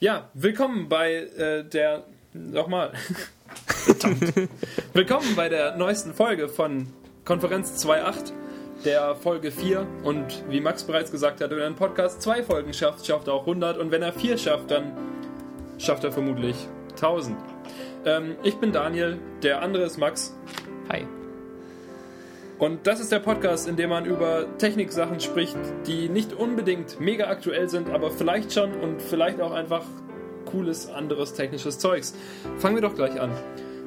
Ja, willkommen bei äh, der. Nochmal. Willkommen bei der neuesten Folge von Konferenz 2.8, der Folge 4. Und wie Max bereits gesagt hat, wenn ein Podcast zwei Folgen schafft, schafft er auch 100. Und wenn er vier schafft, dann schafft er vermutlich 1000. Ähm, ich bin Daniel, der andere ist Max. Hi. Und das ist der Podcast, in dem man über Techniksachen spricht, die nicht unbedingt mega aktuell sind, aber vielleicht schon und vielleicht auch einfach cooles anderes technisches Zeugs. Fangen wir doch gleich an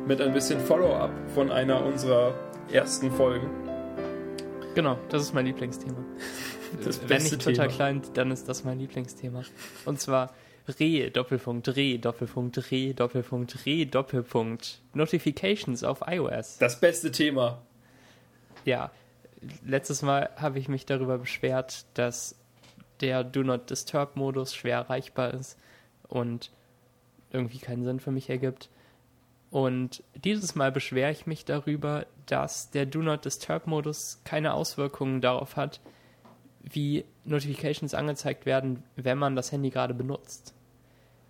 mit ein bisschen Follow-up von einer unserer ersten Folgen. Genau, das ist mein Lieblingsthema. Das Wenn nicht total Thema. klein, dann ist das mein Lieblingsthema. Und zwar Re, Doppelpunkt, Re, Doppelpunkt, Re, Doppelpunkt, Re, Doppelpunkt. Notifications auf iOS. Das beste Thema. Ja, letztes Mal habe ich mich darüber beschwert, dass der Do Not Disturb Modus schwer erreichbar ist und irgendwie keinen Sinn für mich ergibt. Und dieses Mal beschwere ich mich darüber, dass der Do Not Disturb Modus keine Auswirkungen darauf hat, wie Notifications angezeigt werden, wenn man das Handy gerade benutzt.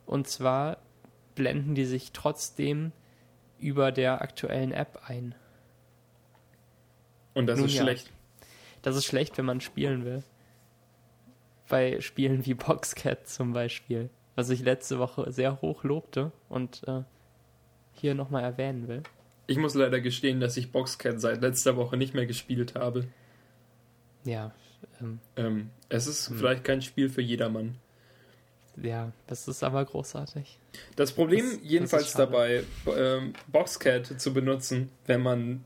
Und zwar blenden die sich trotzdem über der aktuellen App ein. Und das Nun ist ja. schlecht. Das ist schlecht, wenn man spielen will. Bei Spielen wie Boxcat zum Beispiel, was ich letzte Woche sehr hoch lobte und äh, hier nochmal erwähnen will. Ich muss leider gestehen, dass ich Boxcat seit letzter Woche nicht mehr gespielt habe. Ja, ähm, Ähm, es ist Hm. vielleicht kein Spiel für jedermann. ja, das ist aber großartig. Das Problem Das- das jedenfalls schade. dabei, ähm, Boxcat zu benutzen, wenn man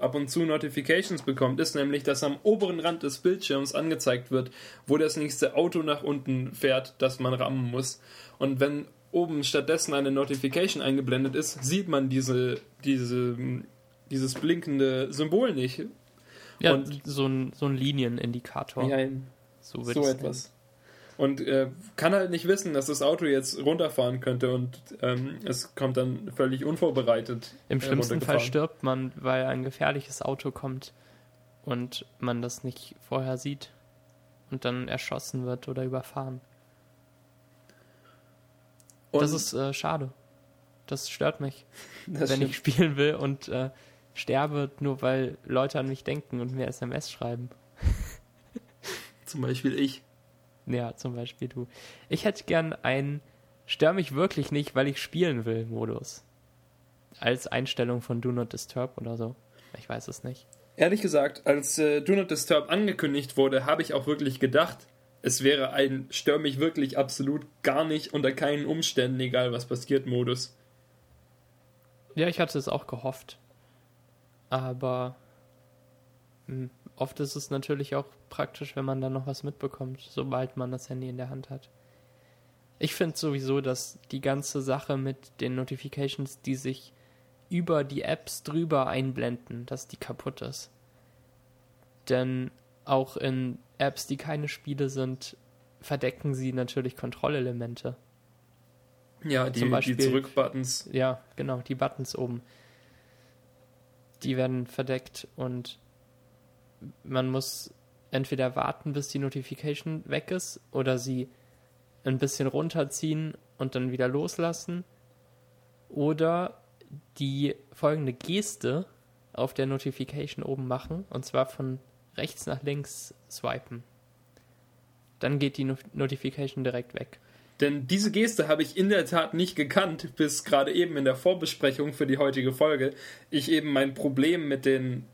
ab und zu Notifications bekommt, ist nämlich, dass am oberen Rand des Bildschirms angezeigt wird, wo das nächste Auto nach unten fährt, das man rammen muss. Und wenn oben stattdessen eine Notification eingeblendet ist, sieht man diese, diese, dieses blinkende Symbol nicht. Ja, Und- so ein, so ein Linienindikator. Ja, so wird so etwas. Und äh, kann halt nicht wissen, dass das Auto jetzt runterfahren könnte und ähm, es kommt dann völlig unvorbereitet. Im äh, schlimmsten Fall stirbt man, weil ein gefährliches Auto kommt und man das nicht vorher sieht und dann erschossen wird oder überfahren. Und das ist äh, schade. Das stört mich, das wenn stimmt. ich spielen will und äh, sterbe, nur weil Leute an mich denken und mir SMS schreiben. zum Beispiel ich. Ja, zum Beispiel du. Ich hätte gern einen Stör mich wirklich nicht, weil ich spielen will Modus. Als Einstellung von Do Not Disturb oder so. Ich weiß es nicht. Ehrlich gesagt, als äh, Do Not Disturb angekündigt wurde, habe ich auch wirklich gedacht, es wäre ein Stör mich wirklich absolut gar nicht unter keinen Umständen, egal was passiert, Modus. Ja, ich hatte es auch gehofft. Aber hm, oft ist es natürlich auch praktisch, wenn man dann noch was mitbekommt, sobald man das Handy in der Hand hat. Ich finde sowieso, dass die ganze Sache mit den Notifications, die sich über die Apps drüber einblenden, dass die kaputt ist. Denn auch in Apps, die keine Spiele sind, verdecken sie natürlich Kontrollelemente. Ja, die, Zum Beispiel- die Zurückbuttons. Ja, genau, die Buttons oben. Die werden verdeckt und man muss entweder warten, bis die Notification weg ist oder sie ein bisschen runterziehen und dann wieder loslassen oder die folgende Geste auf der Notification oben machen und zwar von rechts nach links swipen. Dann geht die No- Notification direkt weg. Denn diese Geste habe ich in der Tat nicht gekannt, bis gerade eben in der Vorbesprechung für die heutige Folge ich eben mein Problem mit den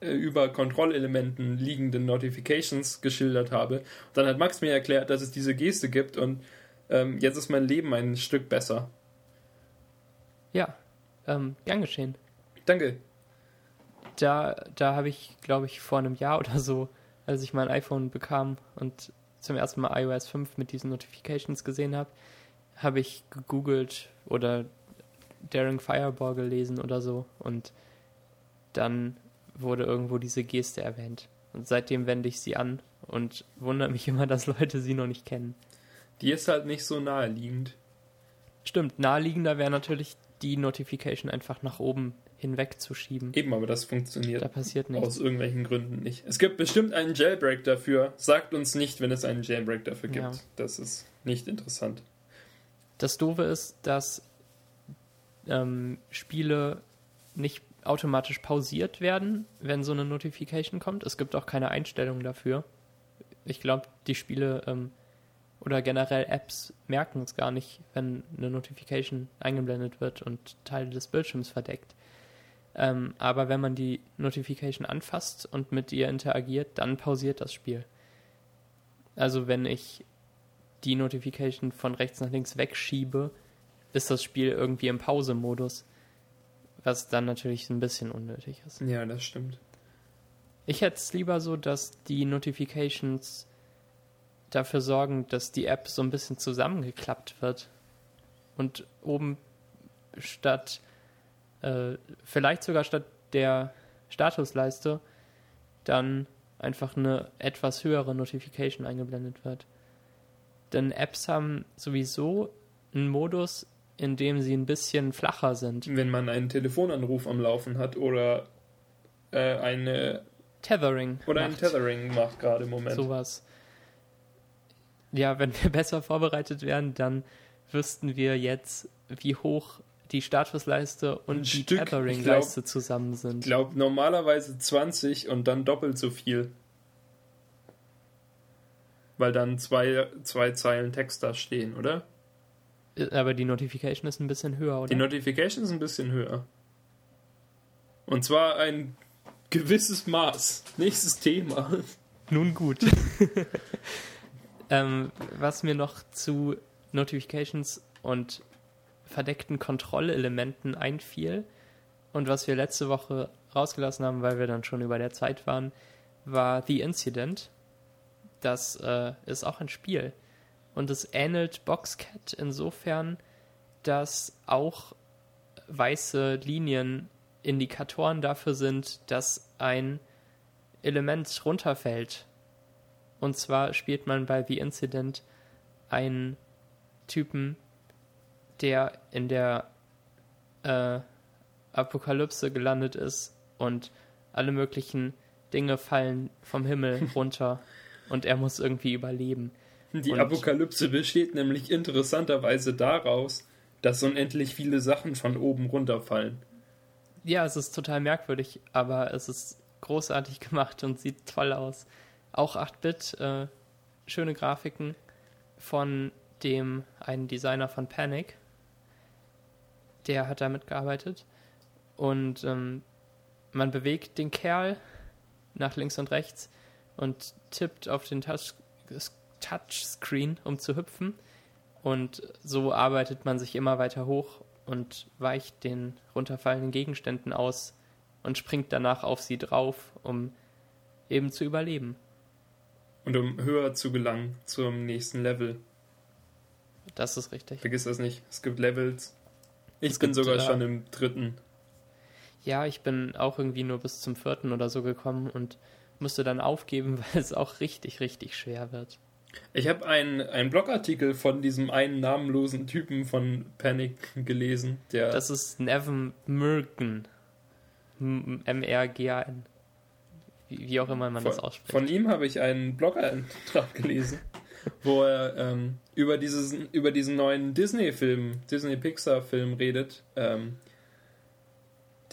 über Kontrollelementen liegenden Notifications geschildert habe. Dann hat Max mir erklärt, dass es diese Geste gibt und ähm, jetzt ist mein Leben ein Stück besser. Ja, ähm, gern geschehen. Danke. da, da habe ich, glaube ich, vor einem Jahr oder so, als ich mein iPhone bekam und zum ersten Mal iOS 5 mit diesen Notifications gesehen habe, habe ich gegoogelt oder Daring Fireball gelesen oder so und dann wurde irgendwo diese Geste erwähnt. Und seitdem wende ich sie an und wundere mich immer, dass Leute sie noch nicht kennen. Die ist halt nicht so naheliegend. Stimmt, naheliegender wäre natürlich die Notification einfach nach oben hinwegzuschieben. Eben, aber das funktioniert Da passiert nichts. aus irgendwelchen Gründen nicht. Es gibt bestimmt einen Jailbreak dafür. Sagt uns nicht, wenn es einen Jailbreak dafür gibt. Ja. Das ist nicht interessant. Das Doofe ist, dass ähm, Spiele nicht automatisch pausiert werden, wenn so eine Notification kommt. Es gibt auch keine Einstellung dafür. Ich glaube, die Spiele ähm, oder generell Apps merken es gar nicht, wenn eine Notification eingeblendet wird und Teile des Bildschirms verdeckt. Ähm, aber wenn man die Notification anfasst und mit ihr interagiert, dann pausiert das Spiel. Also wenn ich die Notification von rechts nach links wegschiebe, ist das Spiel irgendwie im Pause-Modus. Was dann natürlich ein bisschen unnötig ist. Ja, das stimmt. Ich hätte es lieber so, dass die Notifications dafür sorgen, dass die App so ein bisschen zusammengeklappt wird. Und oben statt, äh, vielleicht sogar statt der Statusleiste, dann einfach eine etwas höhere Notification eingeblendet wird. Denn Apps haben sowieso einen Modus, in dem sie ein bisschen flacher sind. Wenn man einen Telefonanruf am Laufen hat oder äh, eine Tethering. Oder macht. ein Tethering macht gerade im Moment. Sowas. Ja, wenn wir besser vorbereitet wären, dann wüssten wir jetzt, wie hoch die Statusleiste und Ein die Tethering-Leiste zusammen Ich sind. glaube normalerweise 20 und dann doppelt so viel. Weil dann zwei, zwei Zeilen Text da stehen, oder? Aber die Notification ist ein bisschen höher, oder? Die Notification ist ein bisschen höher. Und zwar ein gewisses Maß. Nächstes Thema. Nun gut. ähm, was mir noch zu Notifications und verdeckten Kontrollelementen einfiel und was wir letzte Woche rausgelassen haben, weil wir dann schon über der Zeit waren, war The Incident. Das äh, ist auch ein Spiel. Und es ähnelt Boxcat insofern, dass auch weiße Linien Indikatoren dafür sind, dass ein Element runterfällt. Und zwar spielt man bei The Incident einen Typen, der in der äh, Apokalypse gelandet ist und alle möglichen Dinge fallen vom Himmel runter und er muss irgendwie überleben. Die Und- Apokalypse besteht nämlich interessanterweise daraus, dass unendlich viele Sachen von oben runterfallen. Ja, es ist total merkwürdig, aber es ist großartig gemacht und sieht toll aus. Auch 8-Bit, äh, schöne Grafiken von dem einen Designer von Panic. Der hat da mitgearbeitet. Und ähm, man bewegt den Kerl nach links und rechts und tippt auf den Touch Touchscreen, um zu hüpfen. Und so arbeitet man sich immer weiter hoch und weicht den runterfallenden Gegenständen aus und springt danach auf sie drauf, um eben zu überleben. Und um höher zu gelangen zum nächsten Level. Das ist richtig. Vergiss das nicht. Es gibt Levels. Ich Es bin sogar äh, schon im dritten. Ja, ich bin auch irgendwie nur bis zum vierten oder so gekommen und musste dann aufgeben, weil es auch richtig, richtig schwer wird. Ich habe einen, einen Blogartikel von diesem einen namenlosen Typen von Panic gelesen, der Das ist Nevin Murgen. M- M-R-G-A-N. Wie, auch immer man das von, ausspricht. von ihm habe ich einen Blog-Eintrag gelesen, wo er ähm, über, dieses, über diesen neuen Disney-Film, Disney-Pixar-Film redet. Ähm,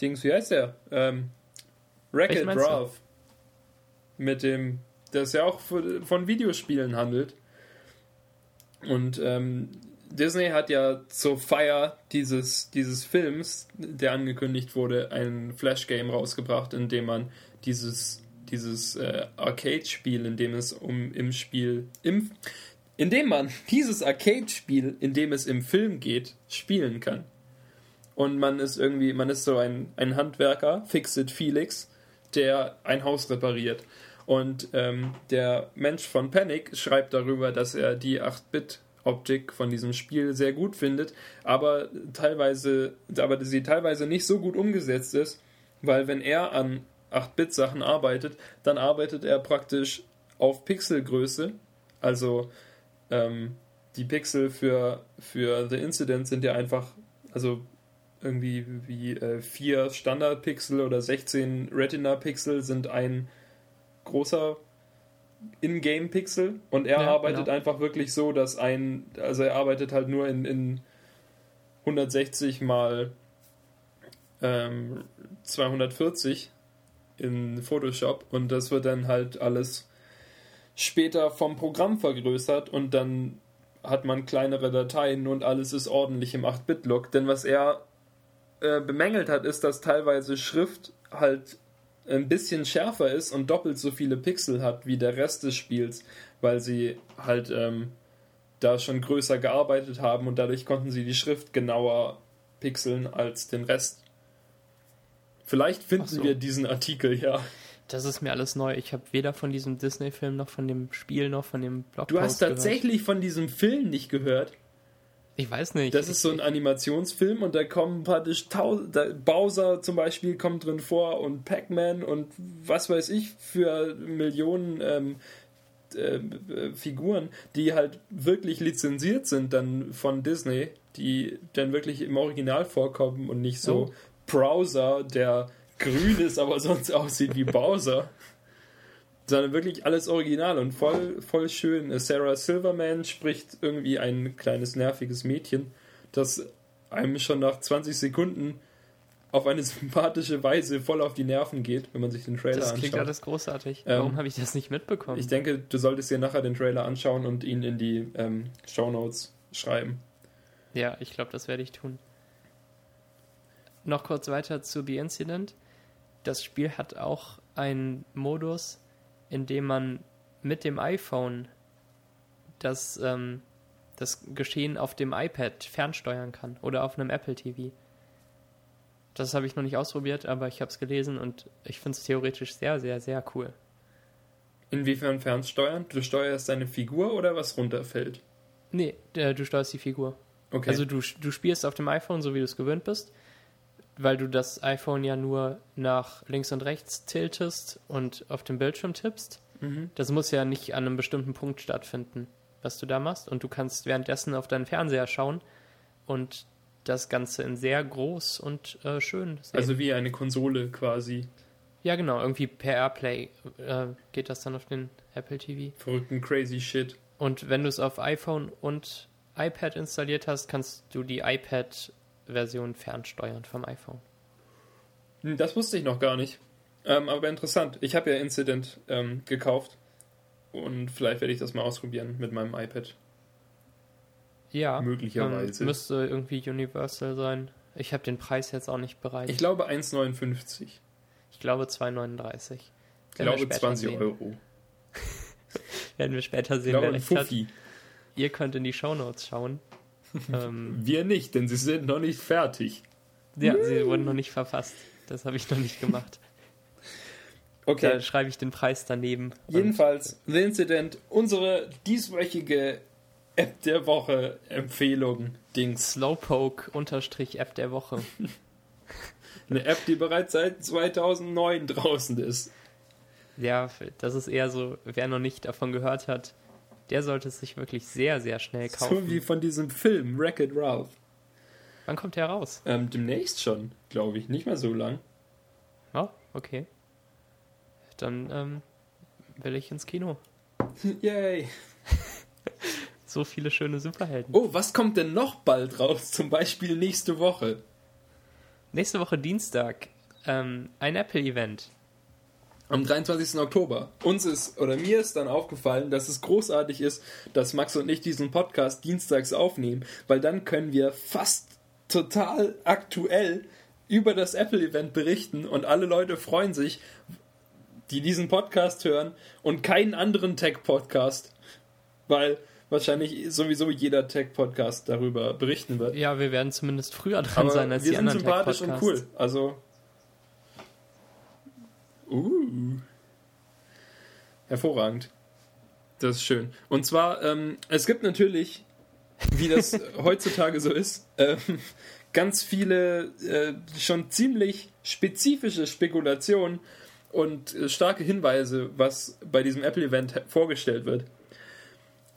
Dings, wie heißt der? Ähm, Wreck-It meinst du? Ralph. Mit dem, das ja auch von Videospielen handelt. Und ähm, Disney hat ja zur Feier dieses, dieses Films, der angekündigt wurde, ein Flash-Game rausgebracht, in dem man dieses, dieses äh, Arcade-Spiel, in dem es um im Spiel, im, in dem man dieses Arcade-Spiel, in dem es im Film geht, spielen kann. Und man ist irgendwie, man ist so ein, ein Handwerker, Fixit Felix, der ein Haus repariert. Und ähm, der Mensch von Panic schreibt darüber, dass er die 8-Bit-Optik von diesem Spiel sehr gut findet, aber teilweise, aber sie teilweise nicht so gut umgesetzt ist, weil wenn er an 8-Bit-Sachen arbeitet, dann arbeitet er praktisch auf Pixelgröße. Also ähm, die Pixel für, für The Incident sind ja einfach, also irgendwie wie äh, vier Standardpixel oder 16 Retina-Pixel sind ein großer In-Game-Pixel und er Ja, arbeitet genau. einfach wirklich so, dass ein, also er arbeitet halt nur in, in 160 mal ähm, 240 in Photoshop und das wird dann halt alles später vom Programm vergrößert und dann hat man kleinere Dateien und alles ist ordentlich im 8-Bit-Look. Denn was er äh, bemängelt hat, ist, dass teilweise Schrift halt ein bisschen schärfer ist und doppelt so viele Pixel hat wie der Rest des Spiels, weil sie halt ähm, da schon größer gearbeitet haben und dadurch konnten sie die Schrift genauer pixeln als den Rest. Vielleicht finden so. wir diesen Artikel ja. Das ist mir alles neu. Ich habe weder von diesem Disney-Film noch von dem Spiel noch von dem Blogpost Du hast tatsächlich von diesem Film nicht gehört. Ich weiß nicht. Das ist so ein Animationsfilm und da kommen praktisch tausend, Bowser zum Beispiel kommt drin vor und Pac-Man und was weiß ich für Millionen ähm, äh, äh, Figuren, die halt wirklich lizenziert sind dann von Disney, die dann wirklich im Original vorkommen und nicht so Oh. Browser, der grün ist, aber sonst aussieht wie Bowser. Sondern wirklich alles original und voll, voll schön. Sarah Silverman spricht irgendwie ein kleines nerviges Mädchen, das einem schon nach 20 Sekunden auf eine sympathische Weise voll auf die Nerven geht, wenn man sich den Trailer das klingt anschaut. alles großartig. Ähm, Warum habe ich das nicht mitbekommen? Ich denke, du solltest dir nachher den Trailer anschauen und ihn in die ähm, Show Notes schreiben. ja, ich glaube, das werde ich tun. Noch kurz weiter zu The Incident. Das Spiel hat auch einen Modus, in dem man mit dem iPhone das, ähm, das Geschehen auf dem iPad fernsteuern kann oder auf einem Apple TV. Das habe ich noch nicht ausprobiert, aber ich habe es gelesen und ich finde es theoretisch sehr, sehr, sehr cool. Inwiefern fernsteuern? Du steuerst deine Figur oder was runterfällt? Nee, äh, du steuerst die Figur. Okay. Also du, du spielst auf dem iPhone, so wie du es gewöhnt bist, weil du das iPhone ja nur nach links und rechts tiltest und auf dem Bildschirm tippst. mhm. Das muss ja nicht an einem bestimmten Punkt stattfinden, was du da machst. Und du kannst währenddessen auf deinen Fernseher schauen und das Ganze in sehr groß und äh, schön sehen. Also wie eine Konsole quasi. ja, genau, irgendwie per Airplay äh, geht das dann auf den Apple TV. Verrückten crazy shit. Und wenn du es auf iPhone und iPad installiert hast, kannst du die iPad-Version fernsteuern vom iPhone. Hm, Das wusste ich noch gar nicht. Ähm, aber interessant. Ich habe ja Incident ähm, gekauft. Und vielleicht werde ich das mal ausprobieren mit meinem iPad. Ja, Möglicherweise. ähm, müsste irgendwie Universal sein. Ich habe den Preis jetzt auch nicht bereit. Ich glaube 1,59. Ich glaube 2,39. Ich glaube später 20 sehen. Euro. Werden wir später Ich sehen, glaube wer recht hat. Fuffi. Ihr könnt in die Shownotes schauen. Ähm, Wir nicht, denn sie sind noch nicht fertig. ja, sie wurden noch nicht verfasst. Das habe ich noch nicht gemacht. Okay. Da schreibe ich den Preis daneben. Jedenfalls, The Incident, unsere dieswöchige App der Woche Empfehlung Dings. Slowpoke-App der Woche. Eine App, die bereits seit 2009 draußen ist. Ja, das ist eher so, wer noch nicht davon gehört hat, der sollte es sich wirklich sehr, sehr schnell kaufen. So wie von diesem Film Wreck-It Ralph. Wann kommt der raus? Ähm, demnächst schon, glaube ich. Nicht mehr so lang. Oh, okay. Dann ähm, will ich ins Kino. Yay. So viele schöne Superhelden. Oh, was kommt denn noch bald raus? Zum Beispiel nächste Woche. Nächste Woche Dienstag ähm, ein Apple-Event. Am 23. Oktober. Uns ist, oder mir ist dann aufgefallen, dass es großartig ist, dass Max und ich diesen Podcast dienstags aufnehmen, weil dann können wir fast total aktuell über das Apple-Event berichten und alle Leute freuen sich, die diesen Podcast hören und keinen anderen Tech-Podcast, weil wahrscheinlich sowieso jeder Tech-Podcast darüber berichten wird. Ja, wir werden zumindest früher dran Aber sein als wir die sind anderen sympathisch und cool. Also. Uh. Hervorragend. Das ist schön. Und zwar, ähm, es gibt natürlich, wie das heutzutage so ist, ähm, ganz viele äh, schon ziemlich spezifische Spekulationen und äh, starke Hinweise, was bei diesem Apple-Event vorgestellt wird.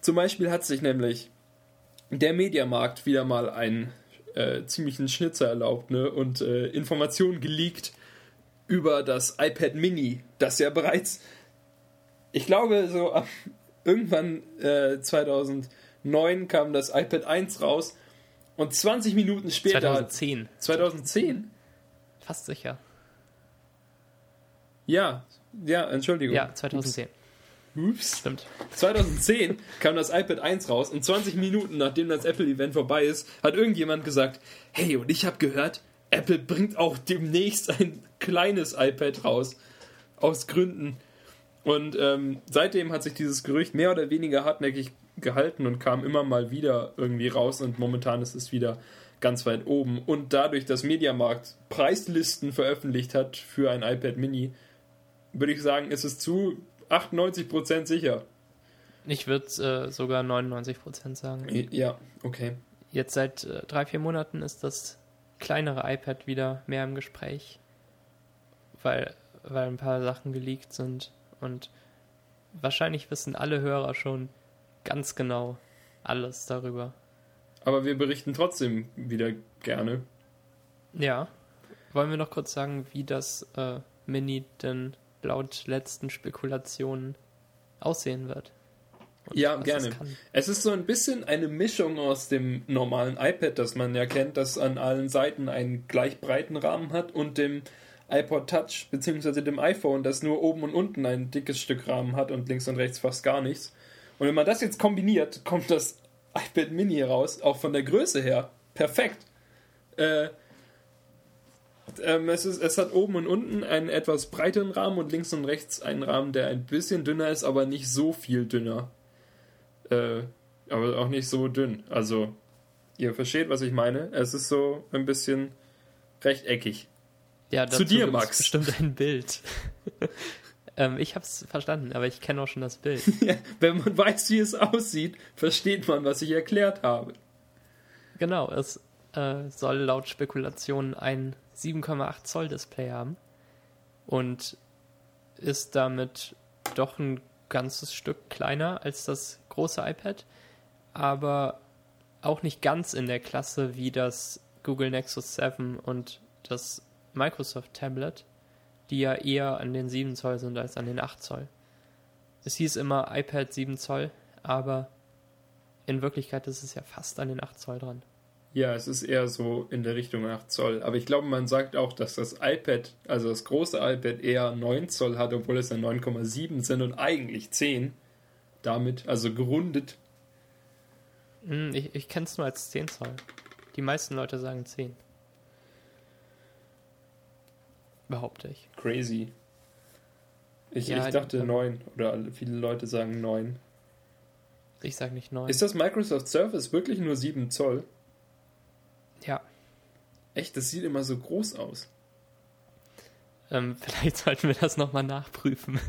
Zum Beispiel hat sich nämlich der Mediamarkt wieder mal einen äh, ziemlichen Schnitzer erlaubt ne? und äh, Informationen geleakt über das iPad Mini, das ja bereits ich glaube, so ab irgendwann äh, 2009 kam das iPad 1 raus und 20 Minuten später. 2010. 2010? Fast sicher. Ja, ja, Entschuldigung. Ja, 2010. Ups. Stimmt. 2010 kam das iPad 1 raus und 20 Minuten nachdem das Apple-Event vorbei ist, hat irgendjemand gesagt, hey, und ich habe gehört, Apple bringt auch demnächst ein kleines iPad raus. Aus Gründen. Und ähm, seitdem hat sich dieses Gerücht mehr oder weniger hartnäckig gehalten und kam immer mal wieder irgendwie raus und momentan ist es wieder ganz weit oben. Und dadurch, dass Mediamarkt Preislisten veröffentlicht hat für ein iPad Mini, würde ich sagen, ist es zu 98% sicher. Ich würde äh, sogar 99% sagen. Ja, okay. Jetzt seit äh, drei, vier Monaten ist das kleinere iPad wieder mehr im Gespräch, weil, weil ein paar Sachen geleakt sind und wahrscheinlich wissen alle Hörer schon ganz genau alles darüber. Aber wir berichten trotzdem wieder gerne. Ja. Wollen wir noch kurz sagen, wie das äh, Mini denn laut letzten Spekulationen aussehen wird? Ja, gerne. Es, ist so ein bisschen eine Mischung aus dem normalen iPad, das man ja kennt, das an allen Seiten einen gleich breiten Rahmen hat, und dem iPod Touch bzw. dem iPhone, das nur oben und unten ein dickes Stück Rahmen hat und links und rechts fast gar nichts. Und wenn man das jetzt kombiniert, kommt das iPad Mini raus, auch von der Größe her. Perfekt. Äh, ähm, es, ist, es hat oben und unten einen etwas breiteren Rahmen und links und rechts einen Rahmen, der ein bisschen dünner ist, aber nicht so viel dünner. Äh, aber auch nicht so dünn. Also, ihr versteht, was ich meine. Es ist so ein bisschen rechteckig. Ja, Zu dir, Max. Bestimmt ein Bild. ähm, ich habe es verstanden, aber ich kenne auch schon das Bild. ja, wenn man weiß, wie es aussieht, versteht man, was ich erklärt habe. Genau, es äh, soll laut Spekulationen ein 7,8 Zoll Display haben und ist damit doch ein ganzes Stück kleiner als das große iPad, aber auch nicht ganz in der Klasse wie das Google Nexus 7 und das Microsoft Tablet, die ja eher an den 7 Zoll sind als an den 8 Zoll. Es hieß immer iPad 7 Zoll, aber in Wirklichkeit ist es ja fast an den 8 Zoll dran. Ja, es ist eher so in der Richtung 8 Zoll. Aber ich glaube, man sagt auch, dass das iPad, also das große iPad, eher 9 Zoll hat, obwohl es ja 9,7 sind und eigentlich 10. Damit, also gerundet. Hm, ich, ich kenne es nur als 10 Zoll. Die meisten Leute sagen 10. Behaupte ich. Crazy. Ich, ja, ich dachte 9 oder viele Leute sagen 9. Ich sage nicht 9. Ist das Microsoft Surface wirklich nur 7 Zoll? Ja. Echt, das sieht immer so groß aus. Ähm, vielleicht sollten wir das nochmal nachprüfen.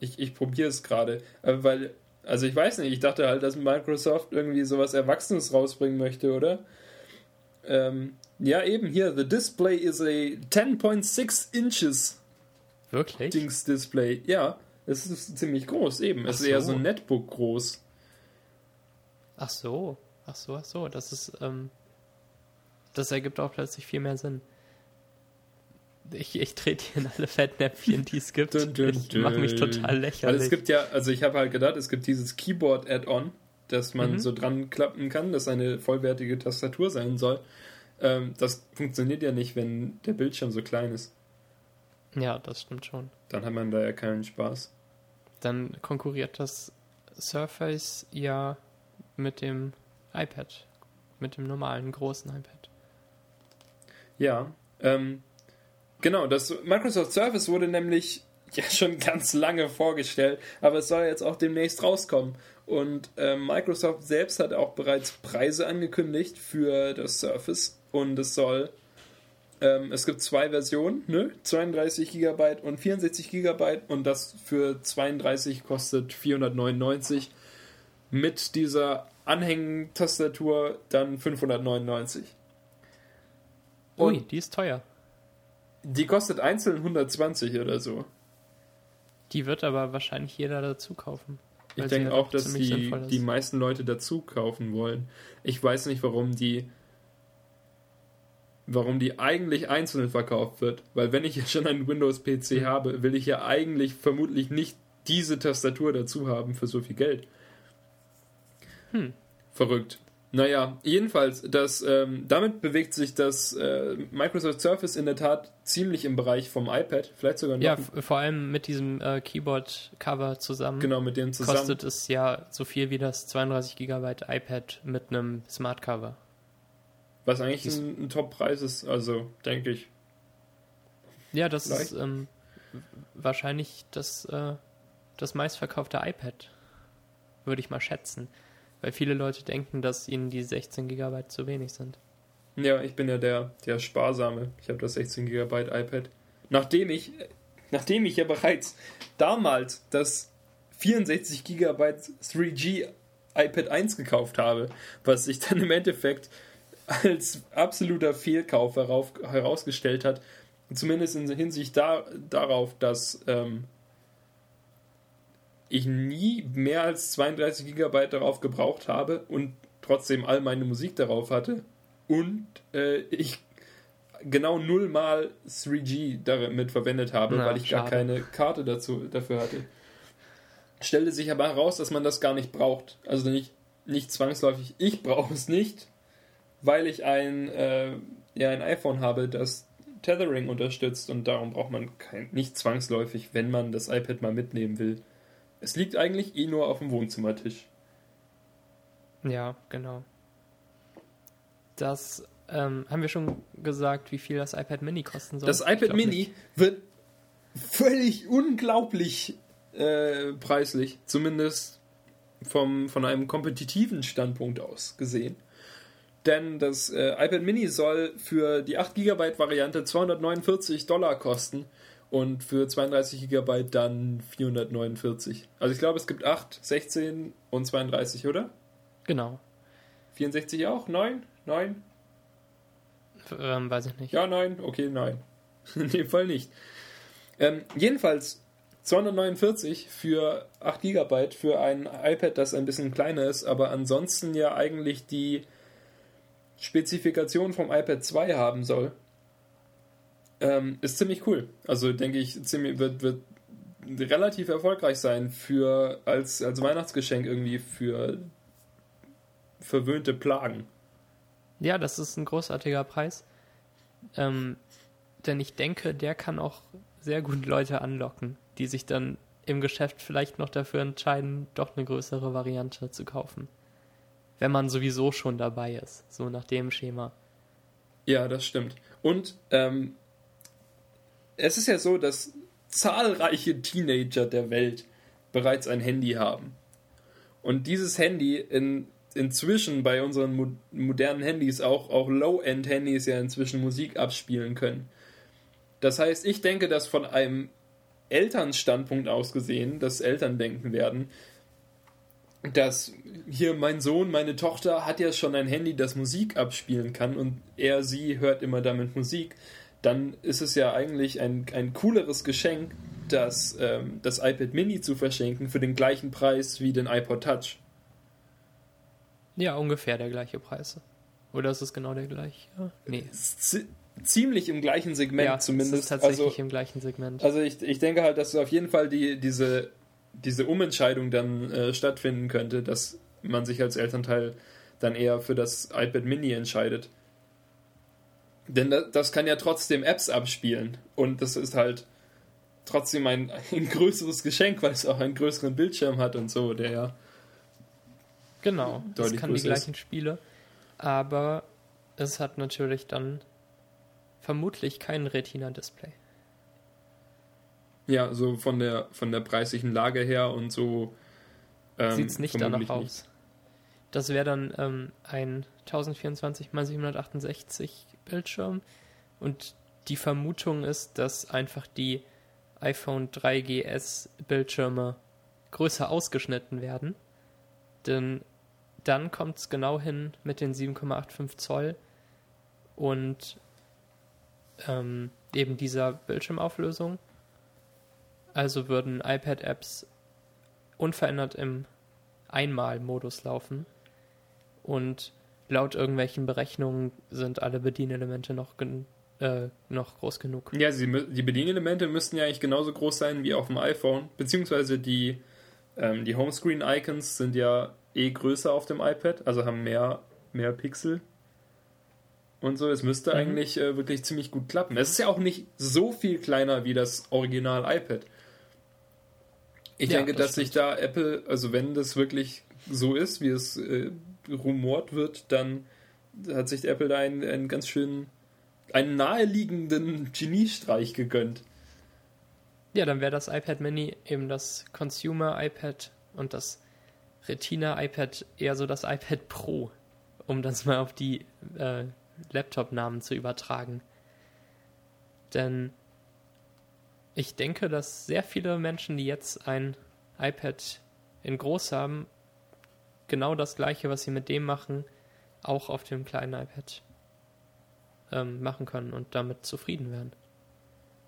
Ich, ich probiere es gerade, äh, weil, also ich weiß nicht, ich dachte halt, dass Microsoft irgendwie sowas Erwachsenes rausbringen möchte, oder? Ähm, ja, eben hier, the display is a 10.6 inches. Wirklich? Dings Display. Ja, es ist ziemlich groß, eben. Es so. ist eher so ein Netbook groß. Ach so. Ach so, ach so. Das ist, ähm, das ergibt auch plötzlich viel mehr Sinn. Ich, ich trete hier in alle Fettnäpfchen, die es gibt. Dun, dun, ich mache mich total lächerlich. Weil es gibt ja, also ich habe halt gedacht, es gibt dieses Keyboard-Add-on, das man mhm. so dran klappen kann, das eine vollwertige Tastatur sein soll. Ähm, das funktioniert ja nicht, wenn der Bildschirm so klein ist. Ja, das stimmt schon. Dann hat man da ja keinen Spaß. Dann konkurriert das Surface ja mit dem iPad. Mit dem normalen großen iPad. Ja, ähm, genau, das Microsoft Surface wurde nämlich ja schon ganz lange vorgestellt, aber es soll jetzt auch demnächst rauskommen. Und äh, Microsoft selbst hat auch bereits Preise angekündigt für das Surface und es soll ähm, es gibt zwei Versionen, ne? 32 GB und 64 GB und das für 32 kostet 499 mit dieser Anhängtastatur dann 599. Und Ui, die ist teuer. Die kostet einzeln 120 oder so. Die wird aber wahrscheinlich jeder dazu kaufen. Ich denke auch, dass die, die meisten Leute dazu kaufen wollen. Ich weiß nicht, warum die. warum die eigentlich einzeln verkauft wird. Weil wenn ich jetzt schon einen Windows-PC Mhm. habe, will ich ja eigentlich vermutlich nicht diese Tastatur dazu haben für so viel Geld. Hm. Verrückt. Naja, jedenfalls, das, ähm, damit bewegt sich das äh, Microsoft Surface in der Tat ziemlich im Bereich vom iPad, vielleicht sogar noch Ja, vor allem mit diesem äh, Keyboard-Cover zusammen. genau mit dem zusammen. Kostet es ja so viel wie das 32 GB iPad mit einem Smart Cover. was eigentlich ein, ein Top-Preis ist, also denke ich. Ja, das Vielleicht. ist ähm, wahrscheinlich das, äh, das meistverkaufte iPad, würde ich mal schätzen. Weil viele Leute denken, dass ihnen die 16 GB zu wenig sind. Ja, ich bin ja der, der Sparsame. Ich habe das 16 GB iPad. Nachdem ich, nachdem ich ja bereits damals das 64 GB 3G iPad 1 gekauft habe, was sich dann im Endeffekt als absoluter Fehlkauf herausgestellt hat, zumindest in Hinsicht da, darauf, dass ähm, ich nie mehr als 32 GB darauf gebraucht habe und trotzdem all meine Musik darauf hatte und äh, ich genau nullmal 3G damit verwendet habe, Na, weil ich gar schade. keine Karte dazu, dafür hatte. Stellte sich aber heraus, dass man das gar nicht braucht. Also nicht, nicht zwangsläufig. Ich brauche es nicht, weil ich ein, äh, ja, ein iPhone habe, das Tethering unterstützt und darum braucht man kein, nicht zwangsläufig, wenn man das iPad mal mitnehmen will. Es liegt eigentlich eh nur auf dem Wohnzimmertisch. Ja, genau. Das ähm, haben wir schon gesagt, wie viel das iPad Mini kosten soll. Das iPad Mini nicht. wird völlig unglaublich äh, preislich, zumindest vom, von einem kompetitiven Standpunkt aus gesehen. Denn das äh, iPad Mini soll für die 8 GB Variante 249 Dollar kosten und für 32 GB dann 449. Also ich glaube, es gibt 8, 16 und 32, oder? Genau. 64 auch? 9? 9? Ähm, weiß ich nicht. Ja, nein, okay, nein. In dem Fall nicht. Ähm, jedenfalls 249 für 8 GB für ein iPad, das ein bisschen kleiner ist, aber ansonsten ja eigentlich die Spezifikation vom iPad 2 haben soll. Ähm, ist ziemlich cool. Also denke ich, ziemlich, wird, wird relativ erfolgreich sein für als, als Weihnachtsgeschenk irgendwie für verwöhnte Plagen. Ja, das ist ein großartiger Preis. Ähm, denn ich denke, der kann auch sehr gut Leute anlocken, die sich dann im Geschäft vielleicht noch dafür entscheiden, doch eine größere Variante zu kaufen. Wenn man sowieso schon dabei ist, so nach dem Schema. Ja, das stimmt. Und ähm, es ist ja so, dass zahlreiche Teenager der Welt bereits ein Handy haben. Und dieses Handy in, inzwischen bei unseren mo modernen Handys, auch, auch Low-End-Handys ja inzwischen Musik abspielen können. Das heißt, ich denke, dass von einem Elternstandpunkt aus gesehen, dass Eltern denken werden, dass hier mein Sohn, meine Tochter hat ja schon ein Handy, das Musik abspielen kann und er, sie hört immer damit Musik, dann ist es ja eigentlich ein, ein cooleres Geschenk, das, ähm, das iPad Mini zu verschenken für den gleichen Preis wie den iPod Touch. Ja, ungefähr der gleiche Preis. Oder ist es genau der gleiche? Nee. Z ziemlich im gleichen Segment ja, zumindest. Es ist tatsächlich also, im gleichen Segment. also ich, ich denke halt, dass auf jeden Fall die, diese, diese Umentscheidung dann äh, stattfinden könnte, dass man sich als Elternteil dann eher für das iPad Mini entscheidet. Denn das, das kann ja trotzdem Apps abspielen. Und das ist halt trotzdem ein, ein größeres Geschenk, weil es auch einen größeren Bildschirm hat und so, der ja. Genau, deutlich kann die größer ist. gleichen Spiele, aber es hat natürlich dann vermutlich kein Retina-Display. Ja, so von der von der preislichen Lage her und so. Ähm, Sieht es nicht danach vermutlich aus. Das wäre dann ähm, ein 1024 x 768 Bildschirm und die Vermutung ist, dass einfach die iPhone 3GS Bildschirme größer ausgeschnitten werden. Denn dann kommt es genau hin mit den 7,85 Zoll und ähm, eben dieser Bildschirmauflösung. Also würden iPad-Apps unverändert im Einmal-Modus laufen. Und laut irgendwelchen Berechnungen sind alle Bedienelemente noch, äh, noch groß genug. Ja, sie, die Bedienelemente müssten ja eigentlich genauso groß sein wie auf dem iPhone, beziehungsweise die, ähm, die Homescreen-Icons sind ja eh größer auf dem iPad, also haben mehr, mehr Pixel und so. Es müsste mhm. eigentlich äh, wirklich ziemlich gut klappen. Es ist ja auch nicht so viel kleiner wie das Original iPad. Ich ja, denke, das dass stimmt. sich da Apple, also wenn das wirklich so ist, wie es äh, rumort wird, dann hat sich Apple da einen, einen ganz schönen, einen naheliegenden Geniestreich gegönnt. Ja, dann wäre das iPad Mini eben das Consumer iPad und das Retina iPad eher so das iPad Pro, um das mal auf die äh, Laptop-Namen zu übertragen. Denn ich denke, dass sehr viele Menschen, die jetzt ein iPad in groß haben, genau das gleiche, was sie mit dem machen, auch auf dem kleinen iPad ähm, machen können und damit zufrieden werden.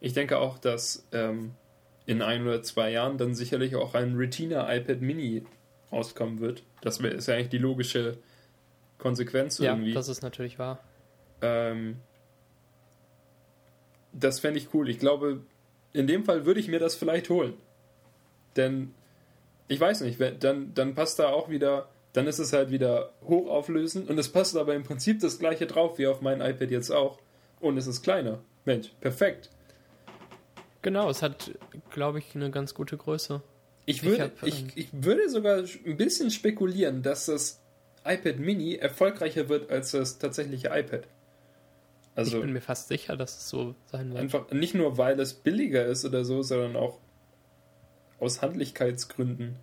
Ich denke auch, dass ähm, in ein oder zwei Jahren dann sicherlich auch ein Retina iPad Mini rauskommen wird. Das ist ja eigentlich die logische Konsequenz irgendwie. Ja, das ist natürlich wahr. Ähm, das fände ich cool. Ich glaube, in dem Fall würde ich mir das vielleicht holen. Denn ich weiß nicht, dann, dann passt da auch wieder, dann ist es halt wieder hochauflösend und es passt aber im Prinzip das gleiche drauf wie auf meinem iPad jetzt auch. Und es ist kleiner. Mensch, perfekt. Genau, es hat, glaube ich, eine ganz gute Größe. Ich würde, ich, hab, ich, ähm, ich würde sogar ein bisschen spekulieren, dass das iPad Mini erfolgreicher wird als das tatsächliche iPad. Also ich bin mir fast sicher, dass es so sein wird. Einfach nicht nur, weil es billiger ist oder so, sondern auch aus Handlichkeitsgründen.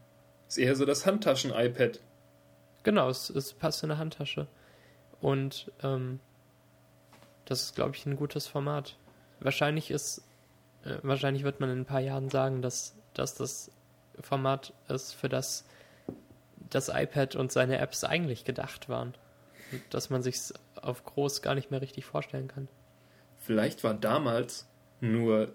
Ist eher so das Handtaschen-iPad. Genau, es, es, passt in eine Handtasche. Und ähm, das ist, glaube ich, ein gutes Format. Wahrscheinlich ist, äh, wahrscheinlich wird man in ein paar Jahren sagen, dass, dass das Format ist, für das das iPad und seine Apps eigentlich gedacht waren. Und dass man sich auf groß gar nicht mehr richtig vorstellen kann. Vielleicht war damals nur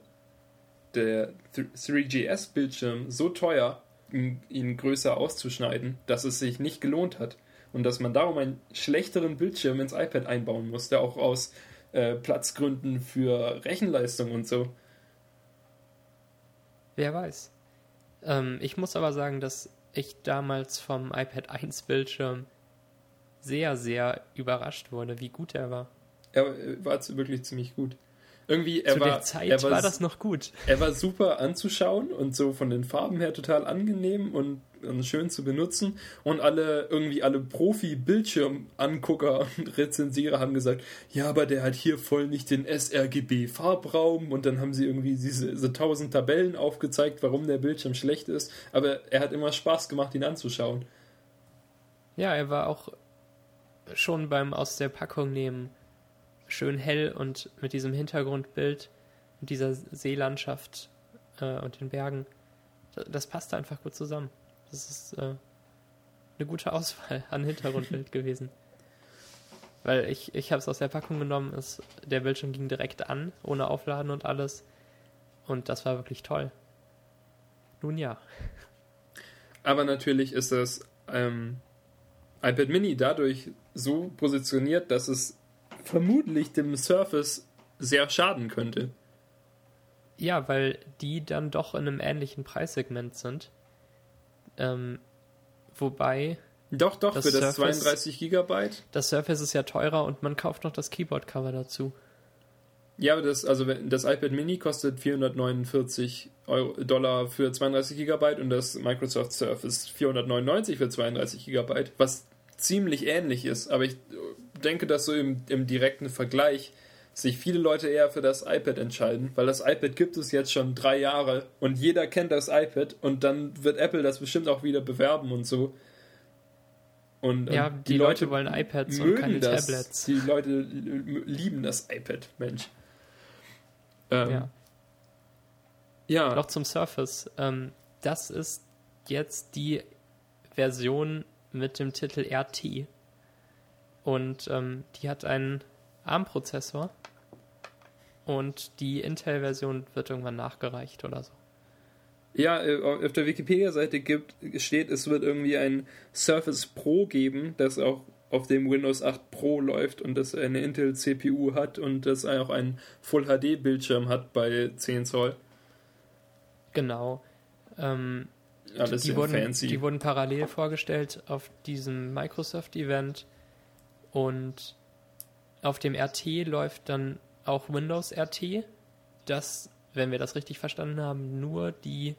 der 3GS-Bildschirm so teuer, ihn größer auszuschneiden, dass es sich nicht gelohnt hat. Und dass man darum einen schlechteren Bildschirm ins iPad einbauen musste, auch aus äh, Platzgründen für Rechenleistung und so. Wer weiß. Ähm, ich muss aber sagen, dass ich damals vom iPad 1 Bildschirm sehr, sehr überrascht wurde, wie gut er war. Er war wirklich ziemlich gut. Irgendwie, er Zu war, der Zeit er war, war das noch gut. Er war super anzuschauen und so von den Farben her total angenehm und, und schön zu benutzen. Und alle, irgendwie alle Profi-Bildschirmangucker und Rezensierer haben gesagt, ja, aber der hat hier voll nicht den sRGB-Farbraum. Und dann haben sie irgendwie diese, diese tausend Tabellen aufgezeigt, warum der Bildschirm schlecht ist. Aber er hat immer Spaß gemacht, ihn anzuschauen. Ja, er war auch schon beim aus der Packung nehmen schön hell und mit diesem Hintergrundbild und dieser Seelandschaft äh, und den Bergen. Das, das passt einfach gut zusammen. Das ist äh, eine gute Auswahl an Hintergrundbild gewesen. Weil ich, ich habe es aus der Packung genommen, es, der Bildschirm ging direkt an, ohne Aufladen und alles. Und das war wirklich toll. Nun ja. Aber natürlich ist das ähm, iPad Mini dadurch so positioniert, dass es vermutlich dem Surface sehr schaden könnte. Ja, weil die dann doch in einem ähnlichen Preissegment sind. Ähm, wobei. Doch, doch, das für das Surface, 32 Gigabyte. Das Surface ist ja teurer und man kauft noch das Keyboard-Cover dazu. Ja, aber das, also das iPad Mini kostet 449 Euro, Dollar für 32 Gigabyte und das Microsoft Surface 499 für 32 Gigabyte, was ziemlich ähnlich ist. Aber ich denke, dass so im, im direkten Vergleich sich viele Leute eher für das iPad entscheiden, weil das iPad gibt es jetzt schon drei Jahre und jeder kennt das iPad und dann wird Apple das bestimmt auch wieder bewerben und so. Und, ja, und die, die Leute, Leute, wollen iPads und keine das. Tablets. Die Leute lieben das iPad, Mensch. Ähm, ja. ja. Noch zum Surface. Ähm, das ist jetzt die Version mit dem Titel RT. Und ähm, die hat einen ARM-Prozessor. Und die Intel-Version wird irgendwann nachgereicht oder so. Ja, äh, auf der Wikipedia-Seite steht, es wird irgendwie ein Surface Pro geben, das auch auf dem Windows 8 Pro läuft und das eine Intel CPU hat und das auch einen Full HD Bildschirm hat bei 10 Zoll. Genau. Ähm, Alles die, wurden, fancy. die wurden parallel vorgestellt auf diesem Microsoft-Event und auf dem RT läuft dann auch Windows RT, das, wenn wir das richtig verstanden haben, nur die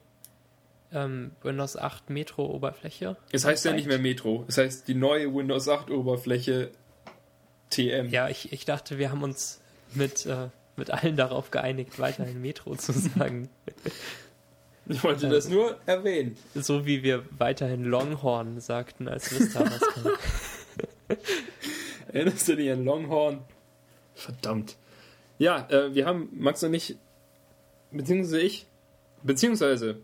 ähm, Windows 8 Metro-Oberfläche. es heißt ja nicht mehr Metro, es heißt die neue Windows 8 Oberfläche TM. Ja, ich, ich dachte, wir haben uns mit, äh, mit allen darauf geeinigt, weiterhin Metro zu sagen. Ich wollte das nur erwähnen. so wie wir weiterhin Longhorn sagten, als Vista rauskam. Erinnerst du dich an Longhorn? Verdammt. Ja, äh, wir haben, Max und ich, beziehungsweise ich, beziehungsweise,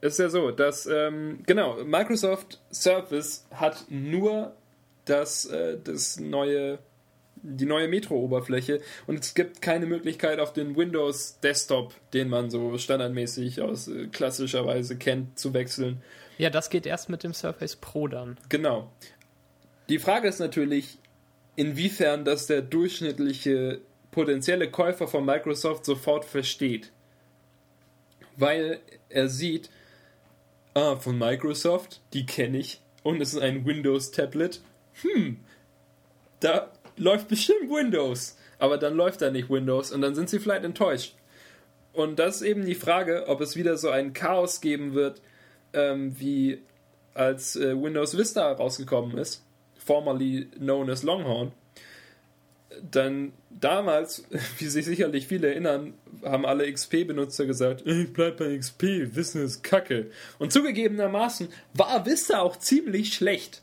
es ist ja so, dass, ähm, genau, Microsoft Surface hat nur das, äh, das neue, die neue Metro-Oberfläche und es gibt keine Möglichkeit auf den Windows Desktop, den man so standardmäßig aus äh, klassischer Weise kennt, zu wechseln. Ja, das geht erst mit dem Surface Pro dann. Genau. Die Frage ist natürlich, inwiefern das der durchschnittliche potenzielle Käufer von Microsoft sofort versteht. Weil er sieht, ah, von Microsoft, die kenne ich, und es ist ein Windows-Tablet. Hm, da läuft bestimmt Windows. Aber dann läuft da nicht Windows und dann sind sie vielleicht enttäuscht. Und das ist eben die Frage, ob es wieder so ein Chaos geben wird, ähm, wie als äh, Windows Vista rausgekommen ist, formerly known as Longhorn. Dann damals, wie sich sicherlich viele erinnern, haben alle XP-Benutzer gesagt, ich bleib bei XP, Wissen ist Kacke. Und zugegebenermaßen war Vista auch ziemlich schlecht.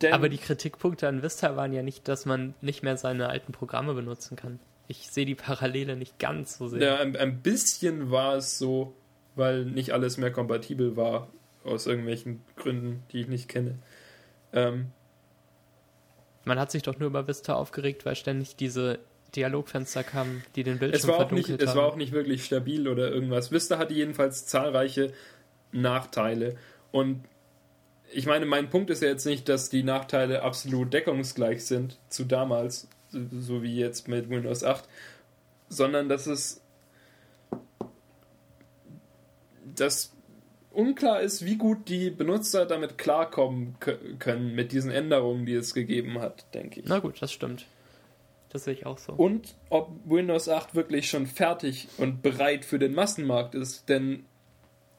Denn Aber die Kritikpunkte an Vista waren ja nicht, dass man nicht mehr seine alten Programme benutzen kann. Ich sehe die Parallele nicht ganz so sehr. Ja, ein, ein bisschen war es so, weil nicht alles mehr kompatibel war, aus irgendwelchen Gründen, die ich nicht kenne. Ähm, Man hat sich doch nur über Vista aufgeregt, weil ständig diese Dialogfenster kamen, die den Bildschirm es, war auch nicht, verdunkelt es haben. war auch nicht wirklich stabil oder irgendwas. Vista hatte jedenfalls zahlreiche Nachteile. Und ich meine, mein Punkt ist ja jetzt nicht, dass die Nachteile absolut deckungsgleich sind zu damals, so wie jetzt mit Windows 8, sondern dass es dass unklar ist, wie gut die Benutzer damit klarkommen kö- können mit diesen Änderungen, die es gegeben hat, denke ich. Na gut, das stimmt. Das sehe ich auch so. Und ob Windows 8 wirklich schon fertig und bereit für den Massenmarkt ist. Denn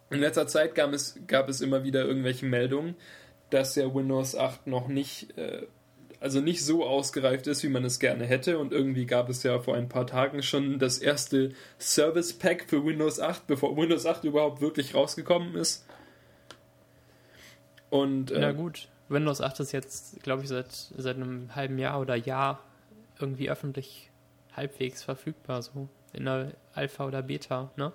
in letzter Zeit gab es, gab es immer wieder irgendwelche Meldungen, dass ja Windows 8 noch nicht, äh, also nicht so ausgereift ist, wie man es gerne hätte. Und irgendwie gab es ja vor ein paar Tagen schon das erste Service Pack für Windows 8, bevor Windows 8 überhaupt wirklich rausgekommen ist. Und äh, Na gut, Windows 8 ist jetzt, glaube ich, seit, seit einem halben Jahr oder Jahr irgendwie öffentlich halbwegs verfügbar, so in der Alpha oder Beta, ne?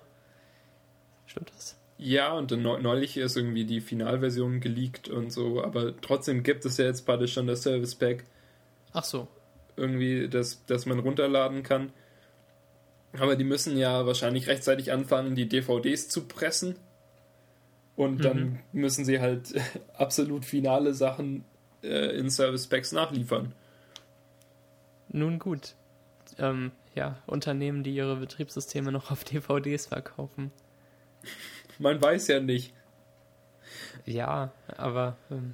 Stimmt das? Ja, und neulich ist irgendwie die Finalversion geleakt und so, aber trotzdem gibt es ja jetzt bald schon das Service Pack, Ach so. irgendwie, das, das man runterladen kann. Aber die müssen ja wahrscheinlich rechtzeitig anfangen, die DVDs zu pressen. Und dann müssen sie halt absolut finale Sachen äh, in Service Packs nachliefern. Nun gut. Ähm, ja, Unternehmen, die ihre Betriebssysteme noch auf DVDs verkaufen. Man weiß ja nicht. Ja, aber ähm,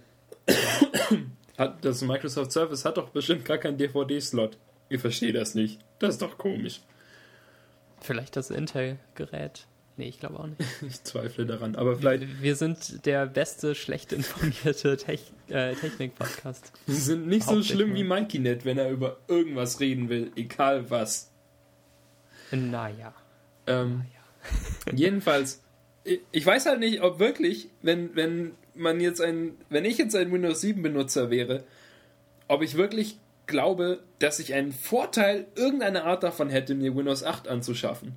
Hat, das Microsoft Service hat doch bestimmt gar keinen DVD-Slot. Ich verstehe das nicht. Das ist doch komisch. vielleicht das Intel-Gerät. Nee, ich glaube auch nicht. Ich zweifle daran. Aber vielleicht Wir sind der beste, schlecht informierte Tech äh, Technik-Podcast. Sie sind nicht so schlimm wie MikeyNet, wenn er über irgendwas reden will, egal was. Naja. Ähm, jedenfalls, ich- weiß halt nicht, ob wirklich, wenn, wenn man jetzt ein, wenn ich jetzt ein Windows 7 Benutzer wäre, ob ich wirklich glaube, dass ich einen Vorteil irgendeine Art davon hätte, mir Windows 8 anzuschaffen.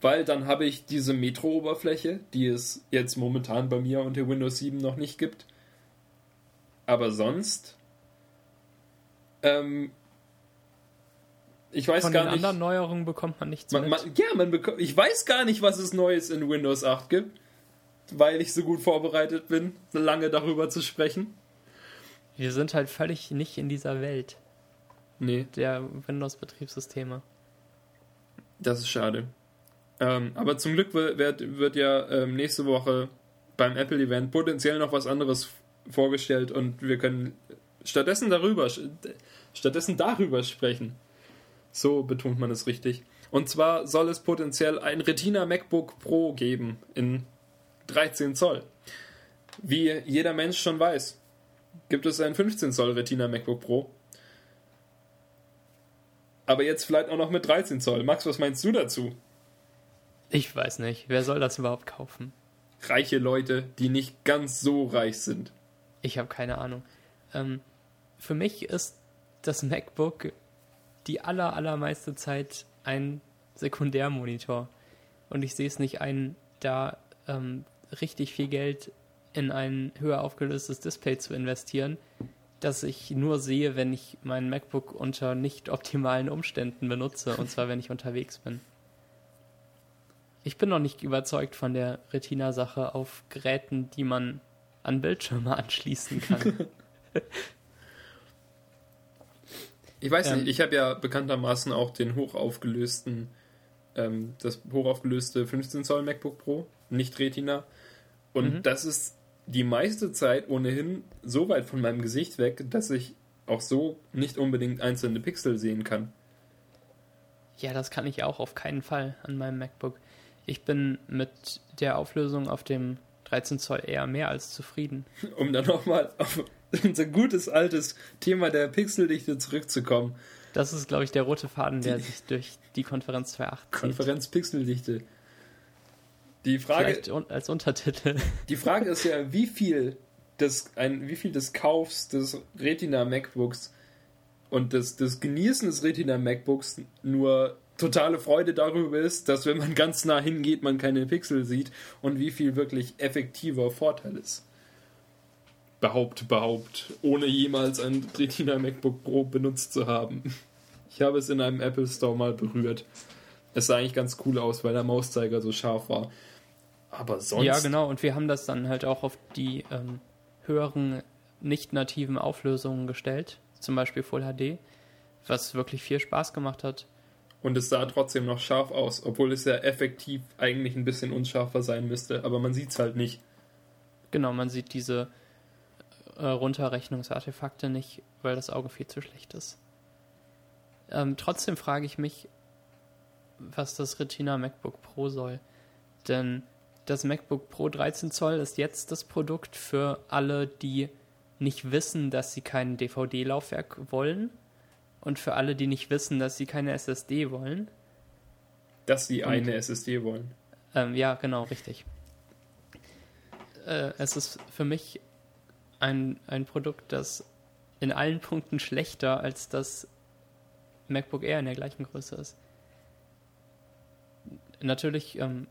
Weil dann habe ich diese Metro-Oberfläche, die es jetzt momentan bei mir unter Windows 7 noch nicht gibt. Aber sonst, ähm, ich weiß Von gar den nicht. anderen Neuerungen bekommt man nichts Man, man, ja, man bekommt. Ich weiß gar nicht, was es Neues in Windows 8 gibt, weil ich so gut vorbereitet bin, so lange darüber zu sprechen. Wir sind halt völlig nicht in dieser Welt Nee, der Windows-Betriebssysteme. das ist schade. Ähm, aber zum Glück wird, wird, wird ja ähm, nächste Woche beim Apple-Event potenziell noch was anderes vorgestellt und wir können stattdessen darüber, stattdessen darüber sprechen. So betont man es richtig. Und zwar soll es potenziell ein Retina MacBook Pro geben in 13 Zoll. Wie jeder Mensch schon weiß, gibt es ein 15 Zoll Retina MacBook Pro. Aber jetzt vielleicht auch noch mit 13 Zoll. Max, was meinst du dazu? Ich weiß nicht, wer soll das überhaupt kaufen? Reiche Leute, die nicht ganz so reich sind. Ich habe keine Ahnung. Ähm, für mich ist das MacBook die aller, allermeiste Zeit ein Sekundärmonitor. Und ich sehe es nicht ein, da ähm, richtig viel Geld in ein höher aufgelöstes Display zu investieren, das ich nur sehe, wenn ich mein MacBook unter nicht optimalen Umständen benutze, und zwar wenn ich unterwegs bin. Ich bin noch nicht überzeugt von der Retina-Sache auf Geräten, die man an Bildschirme anschließen kann. Ich weiß Ähm. nicht, ich habe ja bekanntermaßen auch den hochaufgelösten, ähm, das hochaufgelöste 15 Zoll MacBook Pro, nicht Retina. Und Mhm. das ist die meiste Zeit ohnehin so weit von meinem Gesicht weg, dass ich auch so nicht unbedingt einzelne Pixel sehen kann. Ja, das kann ich auch auf keinen Fall an meinem MacBook. Ich bin mit der Auflösung auf dem 13 Zoll eher mehr als zufrieden. Um dann nochmal auf unser gutes altes Thema der Pixeldichte zurückzukommen. Das ist, glaube ich, der rote Faden, der sich durch die Konferenz 2.8 zieht. Konferenz Pixeldichte. Die Frage, Vielleicht un als Untertitel. Die Frage ist ja, wie viel des, ein, wie viel des Kaufs des Retina MacBooks und des, des Genießen des Retina MacBooks nur totale Freude darüber ist, dass wenn man ganz nah hingeht, man keine Pixel sieht und wie viel wirklich effektiver Vorteil ist. Behaupt, behaupt, ohne jemals ein Retina MacBook Pro benutzt zu haben. Ich habe es in einem Apple Store mal berührt. Es sah eigentlich ganz cool aus, weil der Mauszeiger so scharf war. Aber sonst. Ja, genau. Und wir haben das dann halt auch auf die ähm, höheren, nicht nativen Auflösungen gestellt. Zum Beispiel Full HD. Was wirklich viel Spaß gemacht hat. Und es sah trotzdem noch scharf aus, obwohl es ja effektiv eigentlich ein bisschen unscharfer sein müsste, aber man sieht es halt nicht. Genau, man sieht diese äh, Runterrechnungsartefakte nicht, weil das Auge viel zu schlecht ist. Ähm, trotzdem frage ich mich, was das Retina MacBook Pro soll. Denn das MacBook Pro 13 Zoll ist jetzt das Produkt für alle, die nicht wissen, dass sie kein DVD-Laufwerk wollen. Und für alle, die nicht wissen, dass sie keine SSD wollen. Dass sie Und- eine SSD wollen. Ähm, ja, genau, richtig. Äh, es ist für mich ein, ein Produkt, das in allen Punkten schlechter als das MacBook Air in der gleichen Größe ist. Natürlich ähm,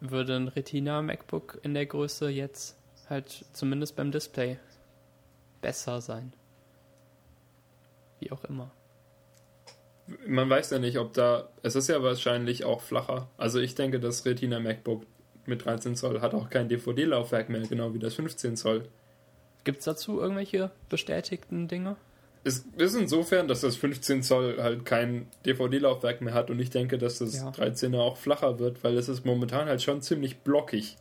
würde ein Retina MacBook in der Größe jetzt halt zumindest beim Display besser sein. Wie auch immer. Man weiß ja nicht, ob da. Es ist ja wahrscheinlich auch flacher. Also ich denke, das Retina MacBook mit 13 Zoll hat auch kein DVD-Laufwerk mehr, genau wie das 15 Zoll. Gibt es dazu irgendwelche bestätigten Dinge? Es ist insofern, dass das 15 Zoll halt kein DVD-Laufwerk mehr hat und ich denke, dass das Ja. 13er auch flacher wird, weil es ist momentan halt schon ziemlich blockig.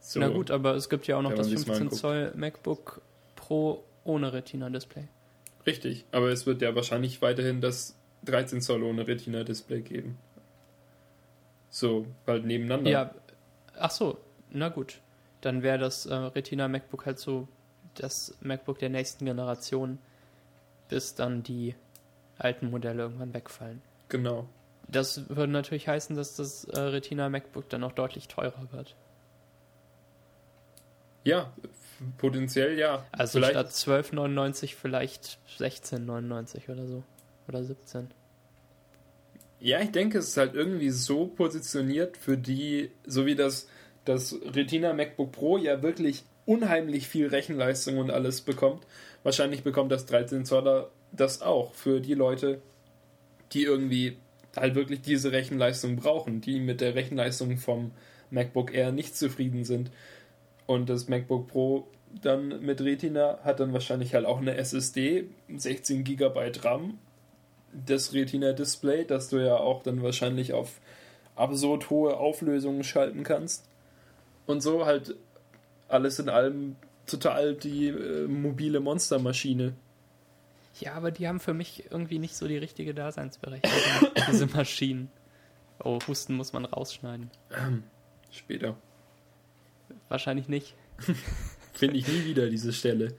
So. Na gut, aber es gibt ja auch noch das man sich's mal 15 anguckt. Zoll MacBook Pro ohne Retina-Display. Richtig, aber es wird ja wahrscheinlich weiterhin das 13 Zoll ohne Retina-Display geben. So, halt nebeneinander. Ja, ach so, na gut. Dann wäre das äh, Retina MacBook halt so das MacBook der nächsten Generation, bis dann die alten Modelle irgendwann wegfallen. Genau. Das würde natürlich heißen, dass das äh, Retina MacBook dann auch deutlich teurer wird. Ja, potenziell ja. Also Vielleicht, statt 12,99 vielleicht 16,99 oder so. Oder 17. ja, ich denke, es ist halt irgendwie so positioniert für die, so wie das, das Retina MacBook Pro ja wirklich unheimlich viel Rechenleistung und alles bekommt. Wahrscheinlich bekommt das 13 Zoller das auch für die Leute, die irgendwie halt wirklich diese Rechenleistung brauchen, die mit der Rechenleistung vom MacBook Air nicht zufrieden sind und das MacBook Pro dann mit Retina hat dann wahrscheinlich halt auch eine SSD, 16 GB RAM, das Retina-Display, das du ja auch dann wahrscheinlich auf absurd hohe Auflösungen schalten kannst. Und so halt alles in allem total die äh, mobile Monstermaschine. Ja, aber die haben für mich irgendwie nicht so die richtige Daseinsberechtigung, diese Maschinen. Oh, Husten muss man rausschneiden. Später. Wahrscheinlich nicht. Finde ich nie wieder diese Stelle.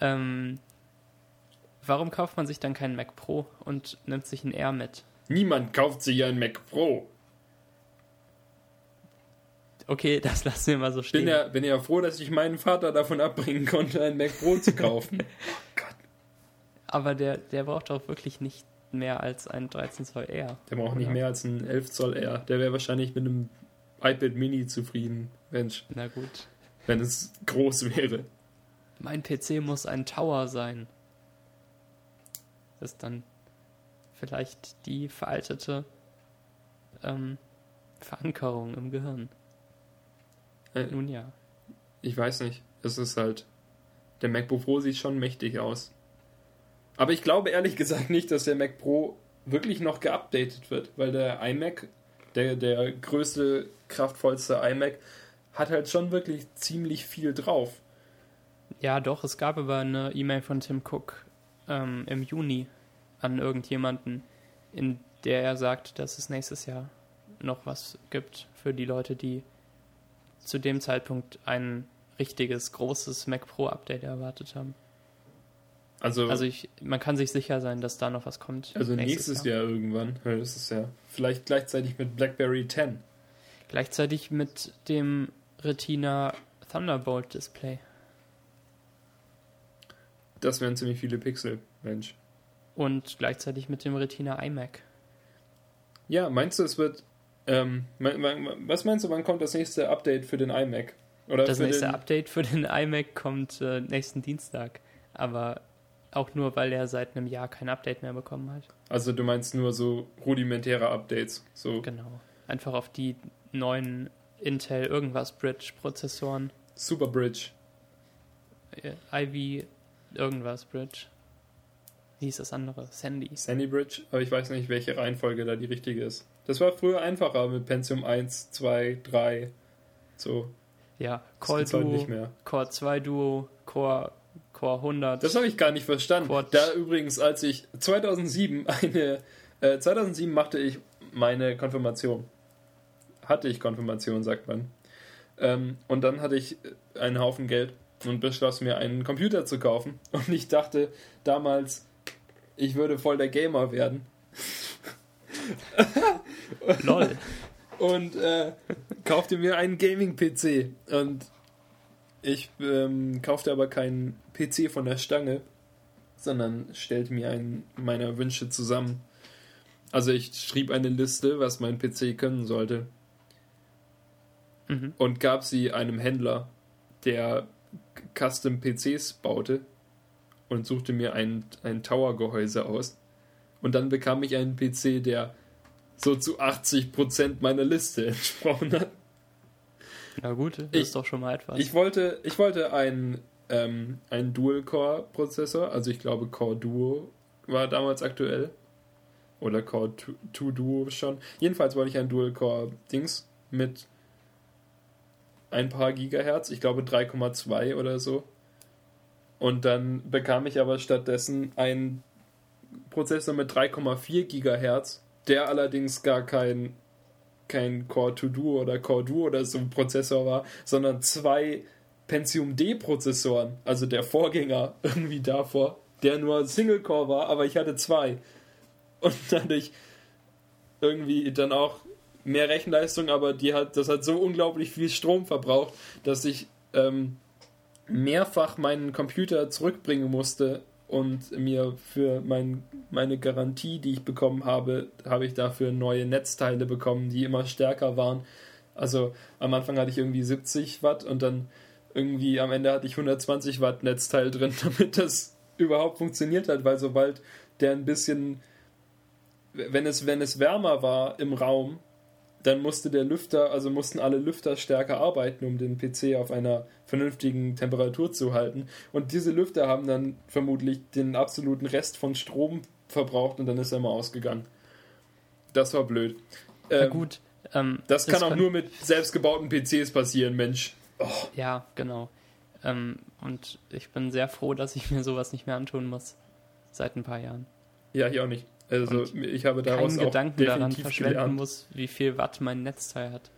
Ähm, warum kauft man sich dann keinen Mac Pro und nimmt sich einen Air mit? Niemand kauft sich ein Mac Pro. Okay, das lassen wir mal so Bin stehen. ja, bin ja froh, dass ich meinen Vater davon abbringen konnte, ein Mac Pro zu kaufen. oh Gott. Aber der, der braucht doch wirklich nicht mehr als ein 13 Zoll Air. Der braucht nicht Oder? mehr als einen 11 Zoll R. Der wäre wahrscheinlich mit einem iPad Mini zufrieden, Mensch, Na gut. wenn es groß wäre. Mein PC muss ein Tower sein. Das ist dann vielleicht die veraltete ähm, Verankerung im Gehirn. Äh, Nun ja. Ich weiß nicht. Es ist halt. Der MacBook Pro sieht schon mächtig aus. Aber ich glaube ehrlich gesagt nicht, dass der Mac Pro wirklich noch geupdatet wird, weil der iMac, der, der größte, kraftvollste iMac, hat halt schon wirklich ziemlich viel drauf. Ja, doch, es gab aber eine E-Mail von Tim Cook ähm, im Juni an irgendjemanden, in der er sagt, dass es nächstes Jahr noch was gibt für die Leute, die zu dem Zeitpunkt ein richtiges, großes Mac Pro Update erwartet haben. Also, Also ich, man kann sich sicher sein, dass da noch was kommt. also nächstes, Jahr. irgendwann. Ja, Das ist ja vielleicht gleichzeitig mit BlackBerry 10. Gleichzeitig mit dem Retina Thunderbolt Display. Das wären ziemlich viele Pixel, Mensch. Und gleichzeitig mit dem Retina iMac. Ja, meinst du, es wird. Ähm, was meinst du, wann kommt das nächste Update für den iMac? Oder Das nächste Update für den iMac kommt äh, nächsten Dienstag. Aber auch nur, weil er seit einem Jahr kein Update mehr bekommen hat. Also du meinst nur so rudimentäre Updates. So Genau. Einfach auf die neuen Intel irgendwas Bridge Prozessoren. Super Bridge. Äh, Ivy irgendwas Bridge. Wie hieß das andere? Sandy. Sandy Bridge, aber ich weiß nicht, welche Reihenfolge da die richtige ist. Das war früher einfacher mit Pentium 1, 2, 3. So, Ja, Core Duo, nicht mehr. Core 2 Duo, Core, Core 100. Das habe ich gar nicht verstanden. Quad. Da übrigens, als ich 2007 eine, äh, 2007 machte ich meine Konfirmation. Hatte ich Konfirmation, sagt man. Ähm, und dann hatte ich einen Haufen Geld und beschloss mir einen Computer zu kaufen. Und ich dachte damals, ich würde voll der Gamer werden. LOL. und äh, kaufte mir einen Gaming-PC. Und ich ähm, kaufte aber keinen PC von der Stange, sondern stellte mir einen meiner Wünsche zusammen. Also ich schrieb eine Liste, was mein PC können sollte Mhm. und gab sie einem Händler, der Custom PCs baute und suchte mir ein, ein Tower-Gehäuse aus. Und dann bekam ich einen PC, der so zu 80% meiner Liste entsprochen hat. Na gut, das Ich- ist doch schon mal etwas. Ich wollte, ich wollte einen, ähm, einen Dual-Core-Prozessor, also ich glaube Core Duo war damals aktuell. Oder Core 2 Duo schon. Jedenfalls wollte ich ein Dual-Core-Dings mit ein paar Gigahertz, ich glaube 3,2 oder so. Und dann bekam ich aber stattdessen einen Prozessor mit 3,4 Gigahertz, der allerdings gar kein kein Core 2 Duo oder Core Duo oder so ein Prozessor war, sondern zwei Pentium D Prozessoren, also der Vorgänger irgendwie davor, der nur Single Core war, aber ich hatte zwei. Und dadurch irgendwie dann auch mehr Rechenleistung, aber die hat, das hat so unglaublich viel Strom verbraucht, dass ich ähm, mehrfach meinen Computer zurückbringen musste und mir für mein, meine Garantie, die ich bekommen habe, habe ich dafür neue Netzteile bekommen, die immer stärker waren. Also am Anfang hatte ich irgendwie 70 Watt und dann irgendwie am Ende hatte ich 120 Watt Netzteil drin, damit das überhaupt funktioniert hat, weil sobald der ein bisschen, wenn es, wenn es wärmer war im Raum, dann musste der Lüfter, also mussten alle Lüfter stärker arbeiten, um den PC auf einer vernünftigen Temperatur zu halten. Und diese Lüfter haben dann vermutlich den absoluten Rest von Strom verbraucht und dann ist er mal ausgegangen. Das war blöd. Ähm, Na gut. Ähm, das kann auch nur mit selbstgebauten PCs passieren, Mensch. Oh. Ja, genau. Ähm, und ich bin sehr froh, dass ich mir sowas nicht mehr antun muss. Seit ein paar Jahren. Ja, hier auch nicht. Also und ich habe daraus keinen Gedanken daran verschwenden gelernt. muss, wie viel Watt mein Netzteil hat.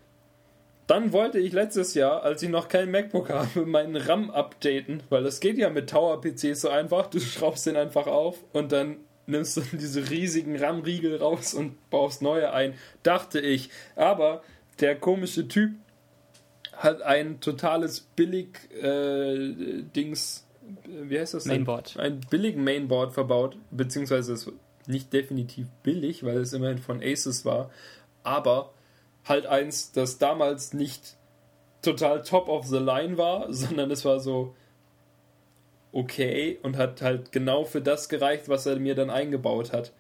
Dann wollte ich letztes Jahr, als ich noch kein MacBook habe, meinen RAM updaten, weil das geht ja mit Tower-PCs so einfach. Du schraubst den einfach auf und dann nimmst du diese riesigen RAM-Riegel raus und baust neue ein, dachte ich. Aber der komische Typ hat ein totales Billig-Dings, äh, wie heißt das denn? Mainboard. Ein billigen Mainboard verbaut, beziehungsweise es nicht definitiv billig, weil es immerhin von Asus war, aber halt eins, das damals nicht total top of the line war, sondern es war so okay und hat halt genau für das gereicht, was er mir dann eingebaut hat.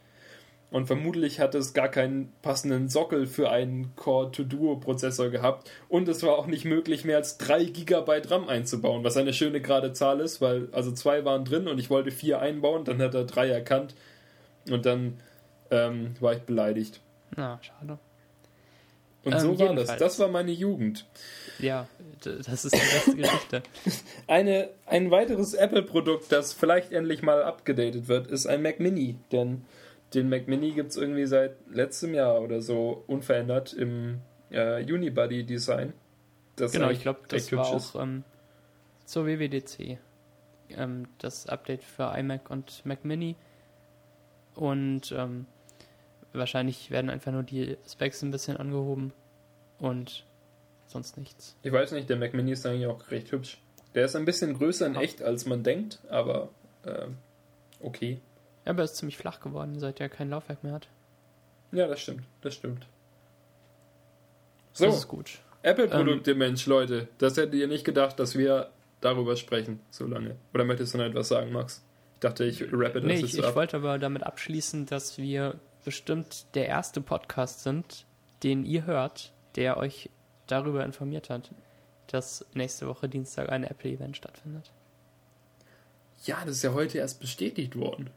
Und vermutlich hat es gar keinen passenden Sockel für einen Core-to-Duo-Prozessor gehabt. Und es war auch nicht möglich, mehr als 3 GB RAM einzubauen, was eine schöne gerade Zahl ist, weil also zwei waren drin und ich wollte vier einbauen, dann hat er drei erkannt. Und dann ähm, war ich beleidigt. Na, schade. Und ähm, so war das. Das war meine Jugend. Ja, das ist die beste Geschichte. Eine, ein weiteres Apple-Produkt, das vielleicht endlich mal abgedatet wird, ist ein Mac Mini. Denn den Mac Mini gibt es irgendwie seit letztem Jahr oder so unverändert im äh, Unibody-Design. Genau, ich glaube, das war auch ähm, zur WWDC. Ähm, das Update für iMac und Mac Mini. Und ähm, wahrscheinlich werden einfach nur die Specs ein bisschen angehoben und sonst nichts. Ich weiß nicht, der Mac Mini ist eigentlich auch recht hübsch. Der ist ein bisschen größer in echt, als man denkt, aber äh, okay. Ja, aber er ist ziemlich flach geworden, seit er kein Laufwerk mehr hat. Ja, das stimmt, das stimmt. So, das ist gut. Apple-Produkte, ähm, Mensch, Leute. Das hättet ihr nicht gedacht, dass wir darüber sprechen, so lange. Oder möchtest du noch etwas sagen, Max? Ich dachte, ich rappe das nee, ich, ich wollte aber damit abschließen, dass wir bestimmt der erste Podcast sind, den ihr hört, der euch darüber informiert hat, dass nächste Woche Dienstag ein Apple-Event stattfindet. Ja, das ist ja heute erst bestätigt worden.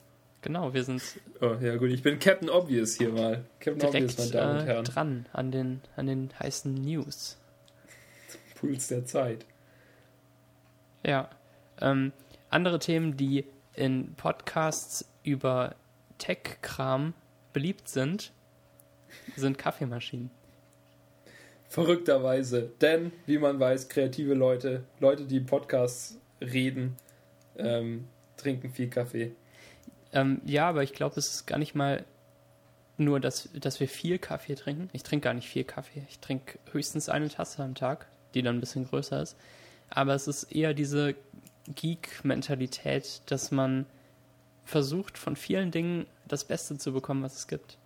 Genau, wir sind. Oh, ja, gut, ich bin Captain Obvious hier mal. Captain direkt, Obvious, meine Damen und äh, Herren. dran an den, an den heißen News. Puls der Zeit. Ja. Ähm, andere Themen, die in Podcasts über Tech-Kram beliebt sind, sind Kaffeemaschinen. Verrückterweise. Denn, wie man weiß, kreative Leute, Leute, die Podcasts reden, ähm, trinken viel Kaffee. Ähm, ja, aber ich glaube, es ist gar nicht mal nur, dass, dass wir viel Kaffee trinken. Ich trinke gar nicht viel Kaffee. Ich trinke höchstens eine Tasse am Tag, die dann ein bisschen größer ist. Aber es ist eher diese Geek-Mentalität, dass man versucht, von vielen Dingen das Beste zu bekommen, was es gibt.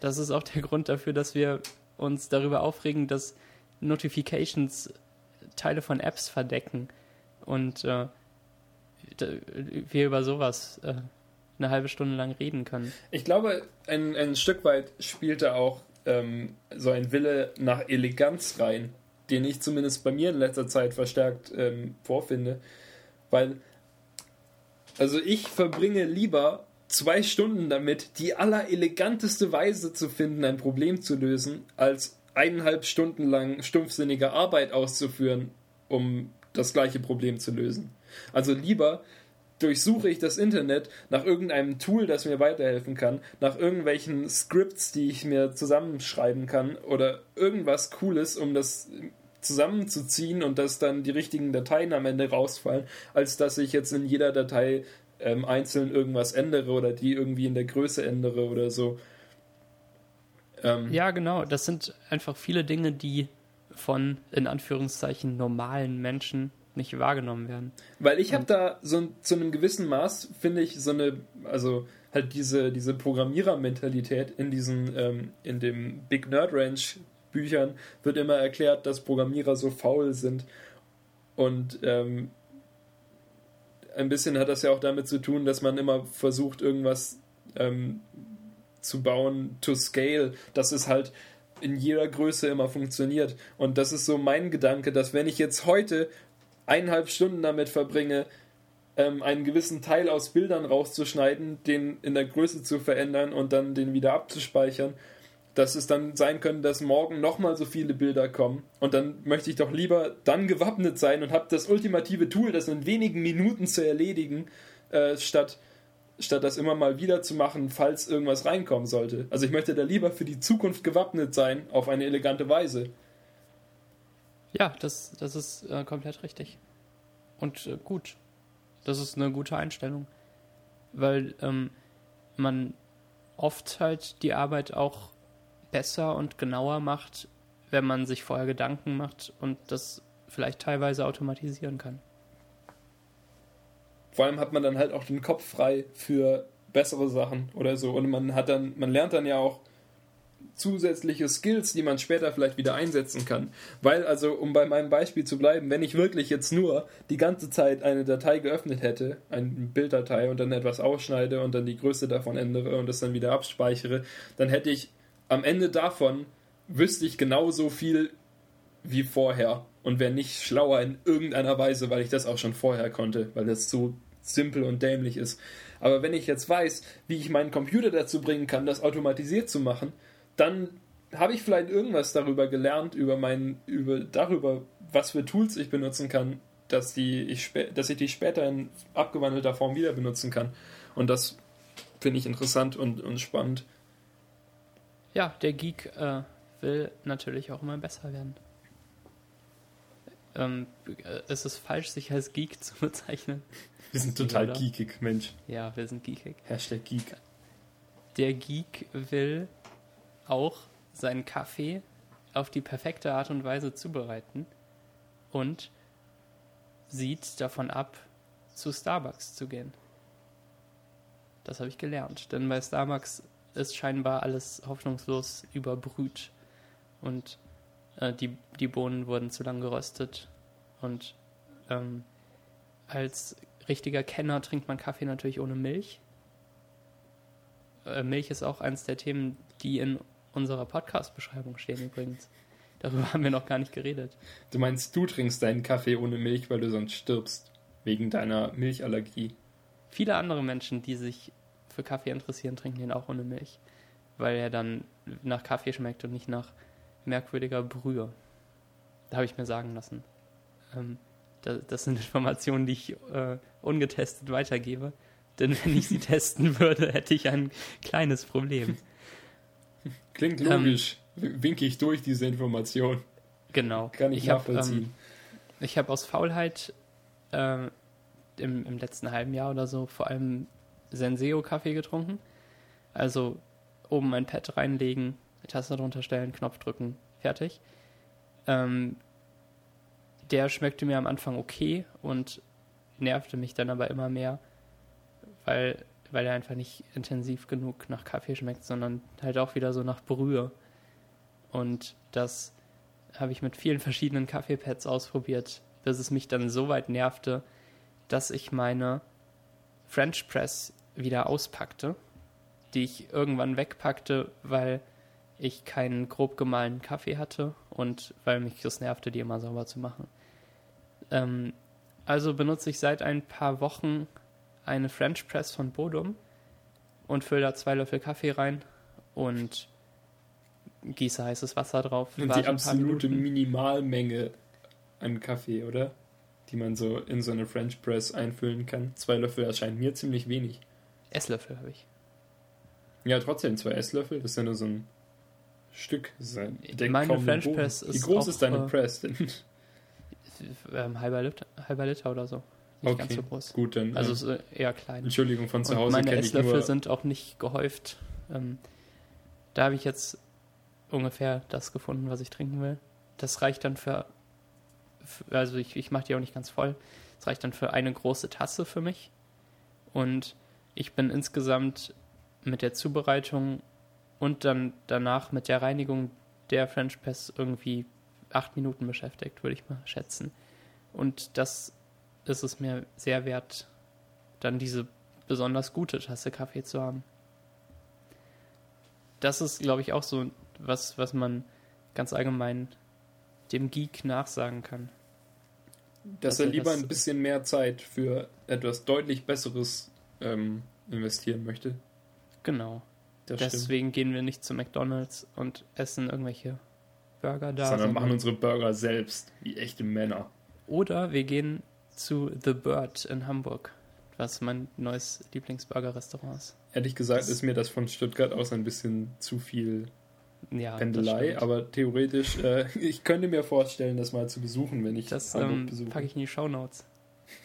Das ist auch der Grund dafür, dass wir uns darüber aufregen, dass Notifications Teile von Apps verdecken und äh, wir über sowas äh, eine halbe Stunde lang reden können. Ich glaube, ein, ein Stück weit spielte auch ähm, so ein Wille nach Eleganz rein, den ich zumindest bei mir in letzter Zeit verstärkt ähm, vorfinde. Weil, also ich verbringe lieber zwei Stunden damit, die allereleganteste Weise zu finden, ein Problem zu lösen, als eineinhalb Stunden lang stumpfsinnige Arbeit auszuführen, um das gleiche Problem zu lösen. Also lieber durchsuche ich das Internet nach irgendeinem Tool, das mir weiterhelfen kann, nach irgendwelchen Scripts, die ich mir zusammenschreiben kann oder irgendwas Cooles, um das zusammenzuziehen und dass dann die richtigen Dateien am Ende rausfallen, als dass ich jetzt in jeder Datei ähm, einzeln irgendwas ändere oder die irgendwie in der Größe ändere oder so. Ähm, ja, genau. Das sind einfach viele Dinge, die von in Anführungszeichen normalen Menschen nicht wahrgenommen werden. Weil ich habe da so zu einem gewissen Maß, finde ich, so eine, also halt diese, diese Programmierermentalität in diesen, ähm, in dem Big Nerd Ranch Büchern wird immer erklärt, dass Programmierer so faul sind. Und ähm, ein bisschen hat das ja auch damit zu tun, dass man immer versucht, irgendwas ähm, zu bauen to scale, dass es halt in jeder Größe immer funktioniert. Und das ist so mein Gedanke, dass wenn ich jetzt heute eineinhalb Stunden damit verbringe, ähm, einen gewissen Teil aus Bildern rauszuschneiden, den in der Größe zu verändern und dann den wieder abzuspeichern, dass es dann sein könnte, dass morgen nochmal so viele Bilder kommen. Und dann möchte ich doch lieber dann gewappnet sein und habe das ultimative Tool, das in wenigen Minuten zu erledigen, äh, statt, statt das immer mal wieder zu machen, falls irgendwas reinkommen sollte. Also ich möchte da lieber für die Zukunft gewappnet sein, auf eine elegante Weise. Ja, das, das ist äh, komplett richtig. Und äh, gut. Das ist eine gute Einstellung. Weil ähm, man oft halt die Arbeit auch besser und genauer macht, wenn man sich vorher Gedanken macht und das vielleicht teilweise automatisieren kann. Vor allem hat man dann halt auch den Kopf frei für bessere Sachen oder so. Und man hat dann, man lernt dann ja auch zusätzliche Skills, die man später vielleicht wieder einsetzen kann. Weil, also, um bei meinem Beispiel zu bleiben, wenn ich wirklich jetzt nur die ganze Zeit eine Datei geöffnet hätte, eine Bilddatei und dann etwas ausschneide und dann die Größe davon ändere und das dann wieder abspeichere, dann hätte ich am Ende davon wüsste ich genauso viel wie vorher und wäre nicht schlauer in irgendeiner Weise, weil ich das auch schon vorher konnte, weil das so simpel und dämlich ist. Aber wenn ich jetzt weiß, wie ich meinen Computer dazu bringen kann, das automatisiert zu machen, dann habe ich vielleicht irgendwas darüber gelernt, über mein, über, darüber, was für Tools ich benutzen kann, dass, die ich, dass ich die später in abgewandelter Form wieder benutzen kann. Und das finde ich interessant und, und spannend. Ja, der Geek äh, will natürlich auch immer besser werden. Ähm, äh, es ist falsch, sich als Geek zu bezeichnen. Wir sind total Oder? geekig, Mensch. Ja, wir sind geekig. Hashtag Geek. Der Geek will auch seinen Kaffee auf die perfekte Art und Weise zubereiten und sieht davon ab, zu Starbucks zu gehen. Das habe ich gelernt, denn bei Starbucks ist scheinbar alles hoffnungslos überbrüht und äh, die, die Bohnen wurden zu lang geröstet und ähm, als richtiger Kenner trinkt man Kaffee natürlich ohne Milch. Äh, Milch ist auch eines der Themen, die in unserer Podcast-Beschreibung stehen übrigens. Darüber haben wir noch gar nicht geredet. Du meinst, du trinkst deinen Kaffee ohne Milch, weil du sonst stirbst. Wegen deiner Milchallergie. Viele andere Menschen, die sich für Kaffee interessieren, trinken den auch ohne Milch. Weil er dann nach Kaffee schmeckt und nicht nach merkwürdiger Brühe. Da habe ich mir sagen lassen. Ähm, da, das sind Informationen, die ich äh, ungetestet weitergebe. Denn wenn ich sie testen würde, hätte ich ein kleines Problem. Klingt logisch. Ähm, Winke ich durch diese Information. Genau. Kann ich, ich nachvollziehen. Hab, ähm, ich habe aus Faulheit äh, im, im letzten halben Jahr oder so vor allem Senseo-Kaffee getrunken. Also oben ein Pad reinlegen, Tasse drunter stellen, Knopf drücken, fertig. Ähm, der schmeckte mir am Anfang okay und nervte mich dann aber immer mehr, weil weil er einfach nicht intensiv genug nach Kaffee schmeckt, sondern halt auch wieder so nach Brühe. Und das habe ich mit vielen verschiedenen Kaffeepads ausprobiert, bis es mich dann so weit nervte, dass ich meine French Press wieder auspackte, die ich irgendwann wegpackte, weil ich keinen grob gemahlenen Kaffee hatte und weil mich das nervte, die immer sauber zu machen. Ähm, also benutze ich seit ein paar Wochen eine French Press von Bodum und fülle da zwei Löffel Kaffee rein und gieße heißes Wasser drauf. Und die absolute Minimalmenge an Kaffee, oder? Die man so in so eine French Press einfüllen kann. Zwei Löffel erscheint mir ziemlich wenig. Esslöffel habe ich. Ja, trotzdem zwei Esslöffel. Das ist ja nur so ein Stück. Meine French Press ist. Wie groß auch, ist deine äh, Press denn? Ähm, halber, Liter, halber Liter oder so. Nicht okay, ganz so groß. Gut, dann. Also äh, eher klein. Entschuldigung, von zu Hause. Und meine Esslöffel sind auch nicht gehäuft. Ähm, da habe ich jetzt ungefähr das gefunden, was ich trinken will. Das reicht dann für, für also ich, ich mache die auch nicht ganz voll. Das reicht dann für eine große Tasse für mich. Und ich bin insgesamt mit der Zubereitung und dann danach mit der Reinigung der French Press irgendwie acht Minuten beschäftigt, würde ich mal schätzen. Und das ist es mir sehr wert, dann diese besonders gute Tasse Kaffee zu haben. Das ist, glaube ich, auch so was, was man ganz allgemein dem Geek nachsagen kann. Dass Dass er er lieber das- ein bisschen mehr Zeit für etwas deutlich Besseres ähm, investieren möchte. Genau. Das stimmt. Deswegen gehen wir nicht zu McDonalds und essen irgendwelche Burger da. Sondern machen unsere Burger selbst, wie echte Männer. Oder wir gehen zu The Bird in Hamburg, was mein neues Lieblingsburger-Restaurant ist. Ehrlich gesagt Das- ist mir das von Stuttgart aus ein bisschen zu viel Ja, Pendelei, stimmt. aber theoretisch, äh, ich könnte mir vorstellen, das mal zu besuchen, wenn ich Das Hamburg ähm, besuche. packe ich in die Shownotes,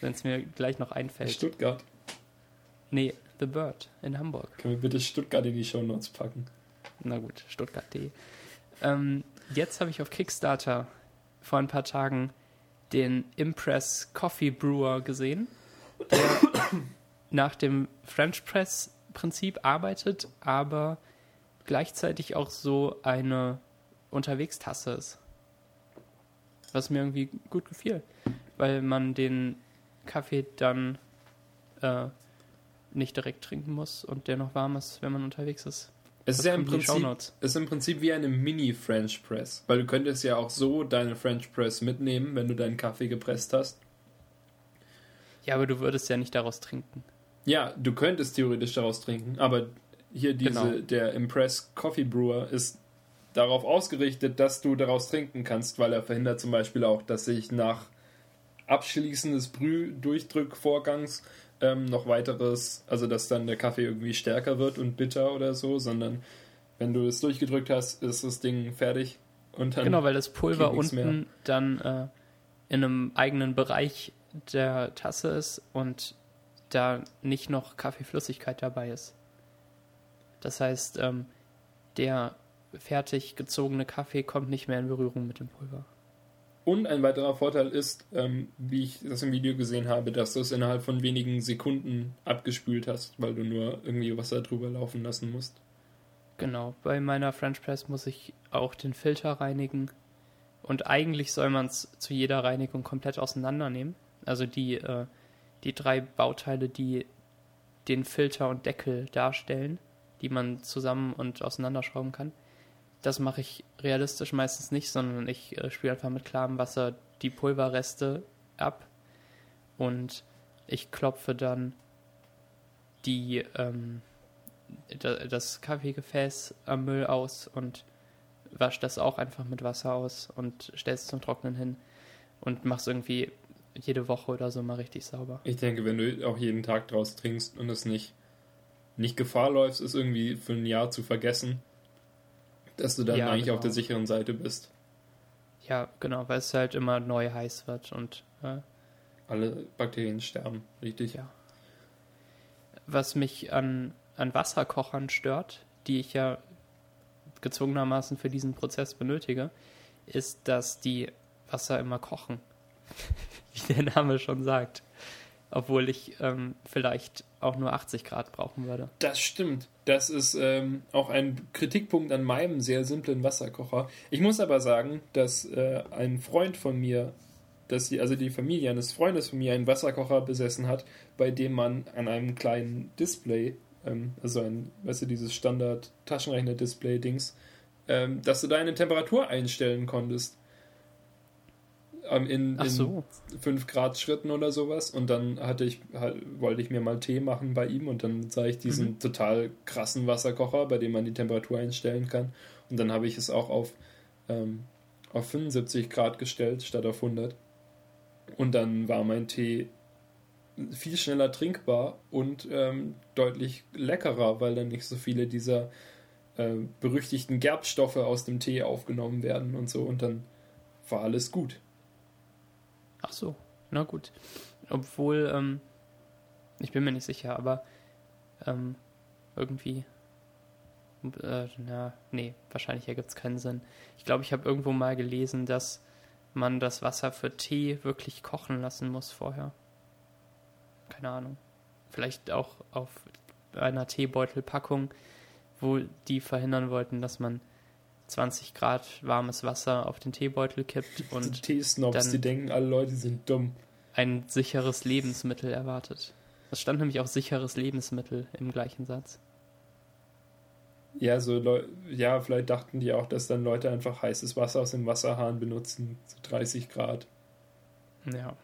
wenn es mir gleich noch einfällt. Stuttgart. Nee, The Bird in Hamburg. Können wir bitte Stuttgart in die Shownotes packen? Na gut, Stuttgart.de. Ähm, jetzt habe ich auf Kickstarter vor ein paar Tagen den Impress Coffee Brewer gesehen, der nach dem French Press Prinzip arbeitet, aber gleichzeitig auch so eine Unterwegstasse ist. Was mir irgendwie gut gefiel, weil man den Kaffee dann äh, nicht direkt trinken muss und der noch warm ist, wenn man unterwegs ist. Es Das ist ja im Prinzip, ist im Prinzip wie eine Mini-French Press, weil du könntest ja auch so deine French Press mitnehmen, wenn du deinen Kaffee gepresst hast. Ja, aber du würdest ja nicht daraus trinken. Ja, du könntest theoretisch daraus trinken, aber hier diese, Genau. der Impress Coffee Brewer ist darauf ausgerichtet, dass du daraus trinken kannst, weil er verhindert zum Beispiel auch, dass sich nach Abschließen des Brühdurchdrückvorgangs ähm, noch weiteres, also dass dann der Kaffee irgendwie stärker wird und bitter oder so, sondern wenn du es durchgedrückt hast, ist das Ding fertig und dann Genau, weil das Pulver unten dann äh, in einem eigenen Bereich der Tasse ist und da nicht noch Kaffeeflüssigkeit dabei ist. Das heißt, ähm, der fertig gezogene Kaffee kommt nicht mehr in Berührung mit dem Pulver. Und ein weiterer Vorteil ist, ähm, wie ich das im Video gesehen habe, dass du es innerhalb von wenigen Sekunden abgespült hast, weil du nur irgendwie Wasser drüber laufen lassen musst. Genau, bei meiner French Press muss ich auch den Filter reinigen. Und eigentlich soll man es zu jeder Reinigung komplett auseinandernehmen. Also die, äh, die drei Bauteile, die den Filter und Deckel darstellen, die man zusammen und auseinanderschrauben kann. Das mache ich realistisch meistens nicht, sondern ich äh, spüle einfach mit klarem Wasser die Pulverreste ab und ich klopfe dann die, ähm, da- das Kaffeegefäß am Müll aus und wasche das auch einfach mit Wasser aus und stelle es zum Trocknen hin und mache es irgendwie jede Woche oder so mal richtig sauber. Ich denke, wenn du auch jeden Tag draus trinkst und es nicht, nicht Gefahr läufst, es irgendwie für ein Jahr zu vergessen, dass du dann Ja, eigentlich auf genau. der sicheren Seite bist. Ja, genau, weil es halt immer neu heiß wird und äh, Alle Bakterien sterben, richtig? Ja. was mich an, an Wasserkochern stört, die ich ja gezwungenermaßen für diesen Prozess benötige, ist, dass die Wasser immer kochen. Wie der Name schon sagt. Obwohl ich ähm, vielleicht auch nur 80 Grad brauchen würde. Das stimmt. Das ist ähm, auch ein Kritikpunkt an meinem sehr simplen Wasserkocher. Ich muss aber sagen, dass äh, ein Freund von mir, dass die, also die Familie eines Freundes von mir einen Wasserkocher besessen hat, bei dem man an einem kleinen Display, ähm, also ein, weißt du, dieses Standard Taschenrechner-Display-Dings, ähm, dass du da eine Temperatur einstellen konntest. In, in so. 5 Grad Schritten oder sowas und dann hatte ich halt, wollte ich mir mal Tee machen bei ihm und dann sah ich diesen Mhm. total krassen Wasserkocher, bei dem man die Temperatur einstellen kann und dann habe ich es auch auf, ähm, auf 75 Grad gestellt statt auf 100 und dann war mein Tee viel schneller trinkbar und ähm, deutlich leckerer, weil dann nicht so viele dieser äh, berüchtigten Gerbstoffe aus dem Tee aufgenommen werden und so und dann war alles gut. Ach so, na gut. Obwohl, ähm, ich bin mir nicht sicher, aber ähm, irgendwie, äh, na, nee, wahrscheinlich ergibt es keinen Sinn. Ich glaube, ich habe irgendwo mal gelesen, dass man das Wasser für Tee wirklich kochen lassen muss vorher. Keine Ahnung. Vielleicht auch auf einer Teebeutelpackung, wo die verhindern wollten, dass man 20 Grad warmes Wasser auf den Teebeutel kippt Die und Teesnobs, dann- die denken, alle Leute sind dumm. ein sicheres Lebensmittel erwartet. Es stand nämlich auch sicheres Lebensmittel im gleichen Satz. Ja, so Leu ja, vielleicht dachten die auch, dass dann Leute einfach heißes Wasser aus dem Wasserhahn benutzen, zu 30 Grad. Ja.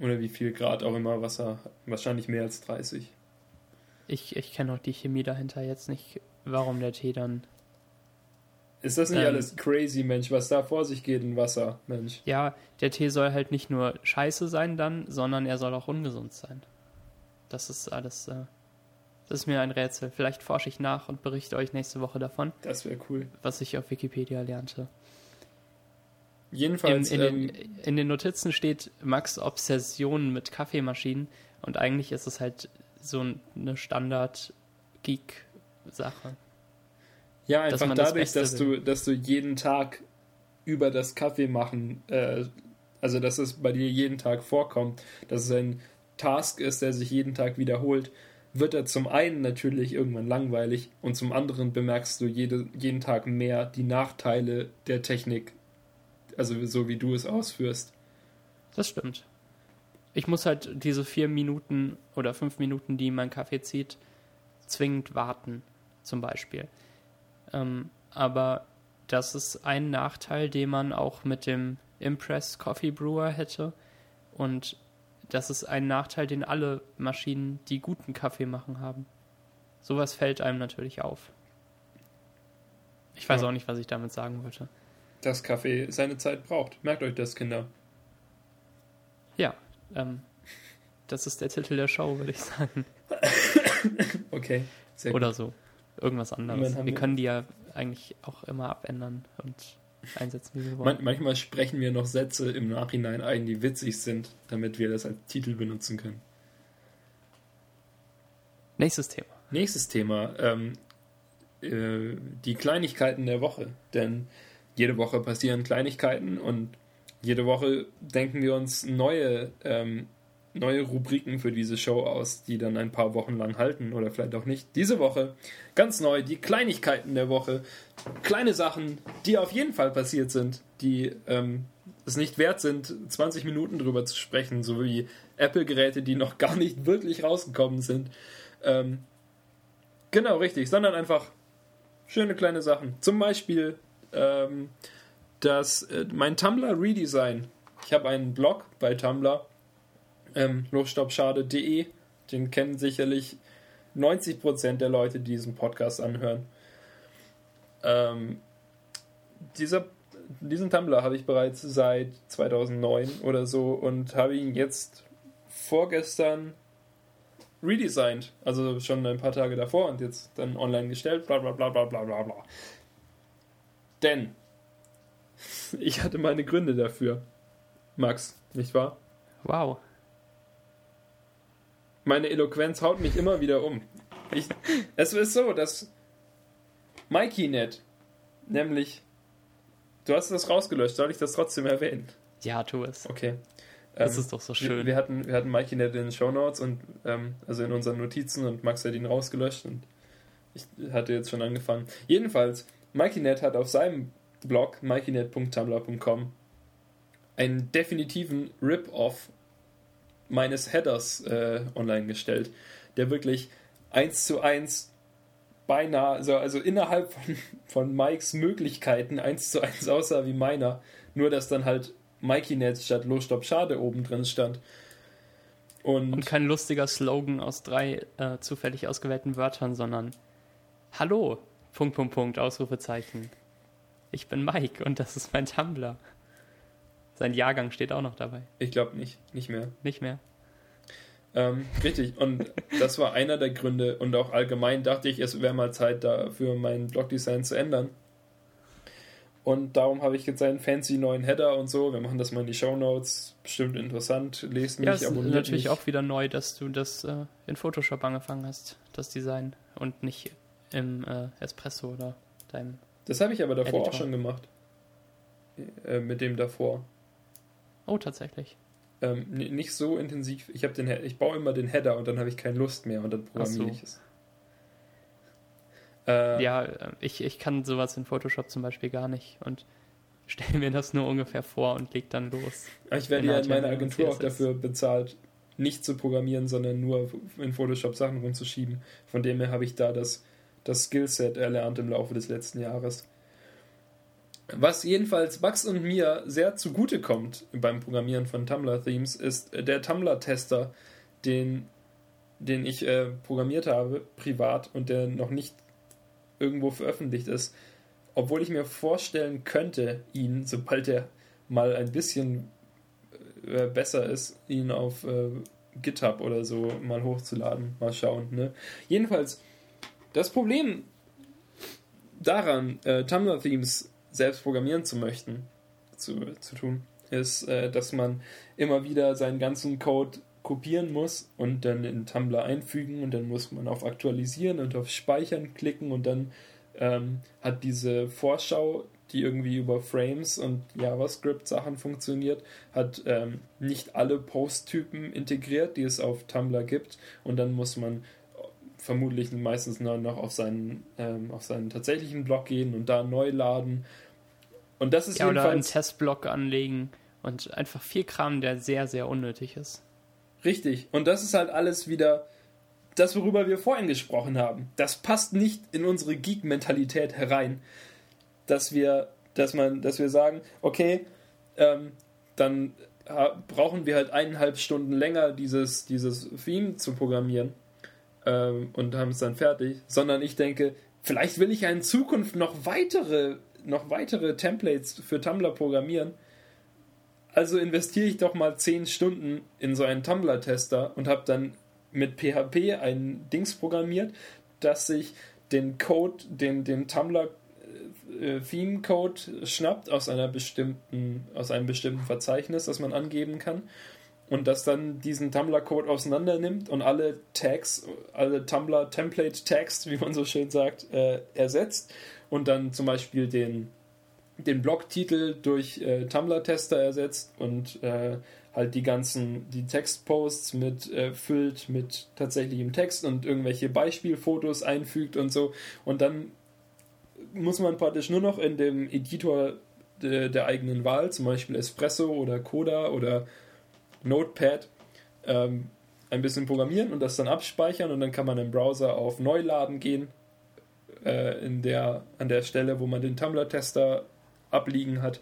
Oder wie viel Grad auch immer Wasser, wahrscheinlich mehr als 30. Ich, ich kenne auch die Chemie dahinter jetzt nicht, warum der Tee dann. Ist das nicht Ähm. alles crazy, Mensch, was da vor sich geht in Wasser, Mensch? Ja, der Tee soll halt nicht nur scheiße sein dann, sondern er soll auch ungesund sein. Das ist alles. Äh, das ist mir ein Rätsel. Vielleicht forsche ich nach und berichte euch nächste Woche davon, Das wäre cool. was ich auf Wikipedia lernte. In, Jedenfalls, in, ähm, den, in den Notizen steht Max Obsession mit Kaffeemaschinen und eigentlich ist es halt so eine Standard-Geek-Sache. Ja, dass einfach man das dadurch, Beste dass du, dass du jeden Tag über das Kaffee machen, äh, also dass es bei dir jeden Tag vorkommt, dass es ein Task ist, der sich jeden Tag wiederholt, wird er zum einen natürlich irgendwann langweilig und zum anderen bemerkst du jede, jeden Tag mehr die Nachteile der Technik, also so wie du es ausführst. Das stimmt. Ich muss halt diese vier Minuten oder fünf Minuten, die mein Kaffee zieht, zwingend warten, zum Beispiel. Ähm, aber das ist ein Nachteil, den man auch mit dem Impress Coffee Brewer hätte. Und das ist ein Nachteil, den alle Maschinen, die guten Kaffee machen, haben. Sowas fällt einem natürlich auf. Ich weiß Ja. auch nicht, was ich damit sagen wollte. Dass Kaffee seine Zeit braucht. Merkt euch das, Kinder. Ja, ähm, das ist der Titel der Show, würde ich sagen. Okay, sehr Oder so. Irgendwas anderes. Wir wir- können die ja eigentlich auch immer abändern und einsetzen, wie wir wollen. Man manchmal sprechen wir noch Sätze im Nachhinein ein, die witzig sind, damit wir das als Titel benutzen können. Nächstes Thema. Nächstes Thema, ähm, äh, die Kleinigkeiten der Woche. Denn jede Woche passieren Kleinigkeiten und jede Woche denken wir uns neue, ähm, neue Rubriken für diese Show aus, die dann ein paar Wochen lang halten oder vielleicht auch nicht. Diese Woche ganz neu, die Kleinigkeiten der Woche. Kleine Sachen, die auf jeden Fall passiert sind, die ähm, es nicht wert sind, 20 Minuten drüber zu sprechen, so wie Apple-Geräte, die noch gar nicht wirklich rausgekommen sind. Ähm, genau, richtig, sondern einfach schöne kleine Sachen. Zum Beispiel ähm, das, äh, mein Tumblr Redesign. Ich habe einen Blog bei Tumblr, ähm, losstoppschade.de. Den kennen sicherlich 90% der Leute, die diesen Podcast anhören. Ähm, dieser, diesen Tumblr habe ich bereits seit 2009 oder so und habe ihn jetzt vorgestern redesigned, also schon ein paar Tage davor und jetzt dann online gestellt, bla bla bla bla bla bla bla. Denn ich hatte meine Gründe dafür, Max, nicht wahr? Wow. Meine Eloquenz haut mich immer wieder um. Ich, es ist so, dass MikeyNet, nämlich, du hast das rausgelöscht, soll ich das trotzdem erwähnen? Ja, tu es. Okay. Das Ähm, ist doch so Wir, schön. wir hatten, wir hatten MikeyNet in den Show Notes und ähm, also in unseren Notizen und Max hat ihn rausgelöscht und ich hatte jetzt schon angefangen. Jedenfalls, MikeyNet hat auf seinem Blog mikeynet.tumblr.com einen definitiven Rip-Off meines Headers äh, online gestellt, der wirklich eins zu eins beinahe, also, also innerhalb von, von Mikes Möglichkeiten eins zu eins aussah wie meiner, nur dass dann halt MikeyNet statt Los Stopp Schade oben drin stand. Und, Und kein lustiger Slogan aus drei äh, zufällig ausgewählten Wörtern, sondern Hallo, Punkt, Punkt, Punkt, Ausrufezeichen. Ich bin Mike und das ist mein Tumblr. Sein Jahrgang steht auch noch dabei. ich glaube nicht, nicht mehr. Nicht mehr. Ähm, richtig, und das war einer der Gründe und auch allgemein dachte ich, es wäre mal Zeit dafür, mein Blogdesign zu ändern. Und darum habe ich jetzt einen fancy neuen Header und so. Wir machen das mal in die Show Notes. Bestimmt interessant. Lest mich, Ja, es ist abonniert natürlich mich. auch wieder neu, dass du das äh, in Photoshop angefangen hast, das Design, und nicht im äh, Espresso oder deinem. Das habe ich aber davor Editor. auch schon gemacht. Äh, mit dem davor. Oh, tatsächlich. Ähm, nicht so intensiv. Ich, den, ich baue immer den Header und dann habe ich keine Lust mehr und dann programmiere so. ich es. Äh, Ja, äh, ich, ich kann sowas in Photoshop zum Beispiel gar nicht und stelle mir das nur ungefähr vor und leg dann los. Ich werde ja in meiner Agentur auch dafür bezahlt, nicht zu programmieren, sondern nur in Photoshop Sachen rumzuschieben. Von dem her habe ich da das, das Skillset erlernt im Laufe des letzten Jahres. Was jedenfalls Max und mir sehr zugute kommt beim Programmieren von Tumblr-Themes, ist der Tumblr-Tester, den, den ich äh, programmiert habe, privat, und der noch nicht irgendwo veröffentlicht ist. Obwohl ich mir vorstellen könnte, ihn, sobald er mal ein bisschen äh, besser ist, ihn auf äh, GitHub oder so mal hochzuladen. Mal schauen. Ne? Jedenfalls, das Problem daran, äh, Tumblr-Themes selbst programmieren zu möchten, zu, zu tun, ist, äh, dass man immer wieder seinen ganzen Code kopieren muss und dann in Tumblr einfügen und dann muss man auf Aktualisieren und auf Speichern klicken und dann ähm, hat diese Vorschau, die irgendwie über Frames und JavaScript-Sachen funktioniert, hat ähm, nicht alle Post-Typen integriert, die es auf Tumblr gibt und dann muss man vermutlich meistens noch auf seinen, ähm, auf seinen tatsächlichen Blog gehen und da neu laden. Und das ist ja. Oder einen Testblock anlegen und einfach viel Kram, der sehr, sehr unnötig ist. Richtig. Und das ist halt alles wieder das, worüber wir vorhin gesprochen haben. Das passt nicht in unsere Geek-Mentalität herein, dass wir, dass man, dass wir sagen, okay, ähm, dann brauchen wir halt eineinhalb Stunden länger, dieses, dieses Theme zu programmieren ähm, und haben es dann fertig, sondern ich denke, vielleicht will ich ja in Zukunft noch weitere, noch weitere Templates für Tumblr programmieren. Also investiere ich doch mal zehn Stunden in so einen Tumblr-Tester und habe dann mit PHP ein Dings programmiert, dass sich den Code, den, den Tumblr äh, Code schnappt aus einer bestimmten, aus einem bestimmten Verzeichnis, das man angeben kann und das dann diesen Tumblr-Code auseinander nimmt und alle Tags, alle Tumblr-Template-Tags, wie man so schön sagt, äh, ersetzt und dann zum Beispiel den, den Blogtitel durch äh, Tumblr-Tester ersetzt und äh, halt die ganzen, die Textposts mit äh, füllt mit tatsächlichem Text und irgendwelche Beispielfotos einfügt und so. Und dann muss man praktisch nur noch in dem Editor de, der eigenen Wahl, zum Beispiel Espresso oder Coda oder Notepad ähm, ein bisschen programmieren und das dann abspeichern und dann kann man im Browser auf Neuladen gehen äh, in der, an der Stelle, wo man den Tumblr-Tester abliegen hat.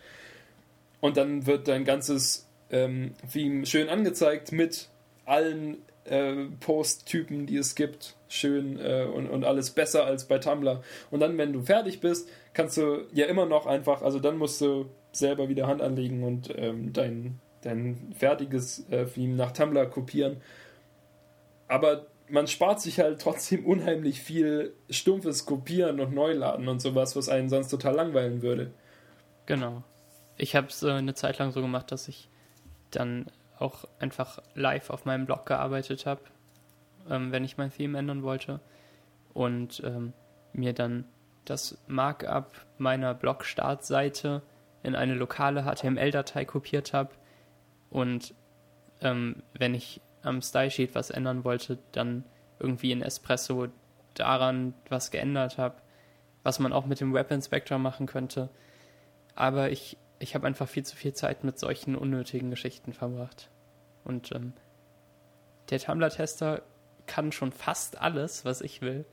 Und dann wird dein ganzes ähm, schön angezeigt mit allen äh, Post-Typen, die es gibt. Schön äh, und, und alles besser als bei Tumblr. Und dann, wenn du fertig bist, kannst du ja immer noch einfach, also dann musst du selber wieder Hand anlegen und ähm, dein dein fertiges äh, Theme nach Tumblr kopieren. Aber man spart sich halt trotzdem unheimlich viel stumpfes Kopieren und Neuladen und sowas, was einen sonst total langweilen würde. Genau. Ich habe es äh, eine Zeit lang so gemacht, dass ich dann auch einfach live auf meinem Blog gearbeitet habe, ähm, wenn ich mein Theme ändern wollte. Und ähm, mir dann das Markup meiner Blog-Startseite in eine lokale HTML-Datei kopiert habe und ähm, wenn ich am Style Sheet was ändern wollte, dann irgendwie in Espresso daran was geändert habe, was man auch mit dem Web Inspector machen könnte. Aber ich, ich habe einfach viel zu viel Zeit mit solchen unnötigen Geschichten verbracht. Und ähm, der Tumblr-Tester kann schon fast alles, was ich will.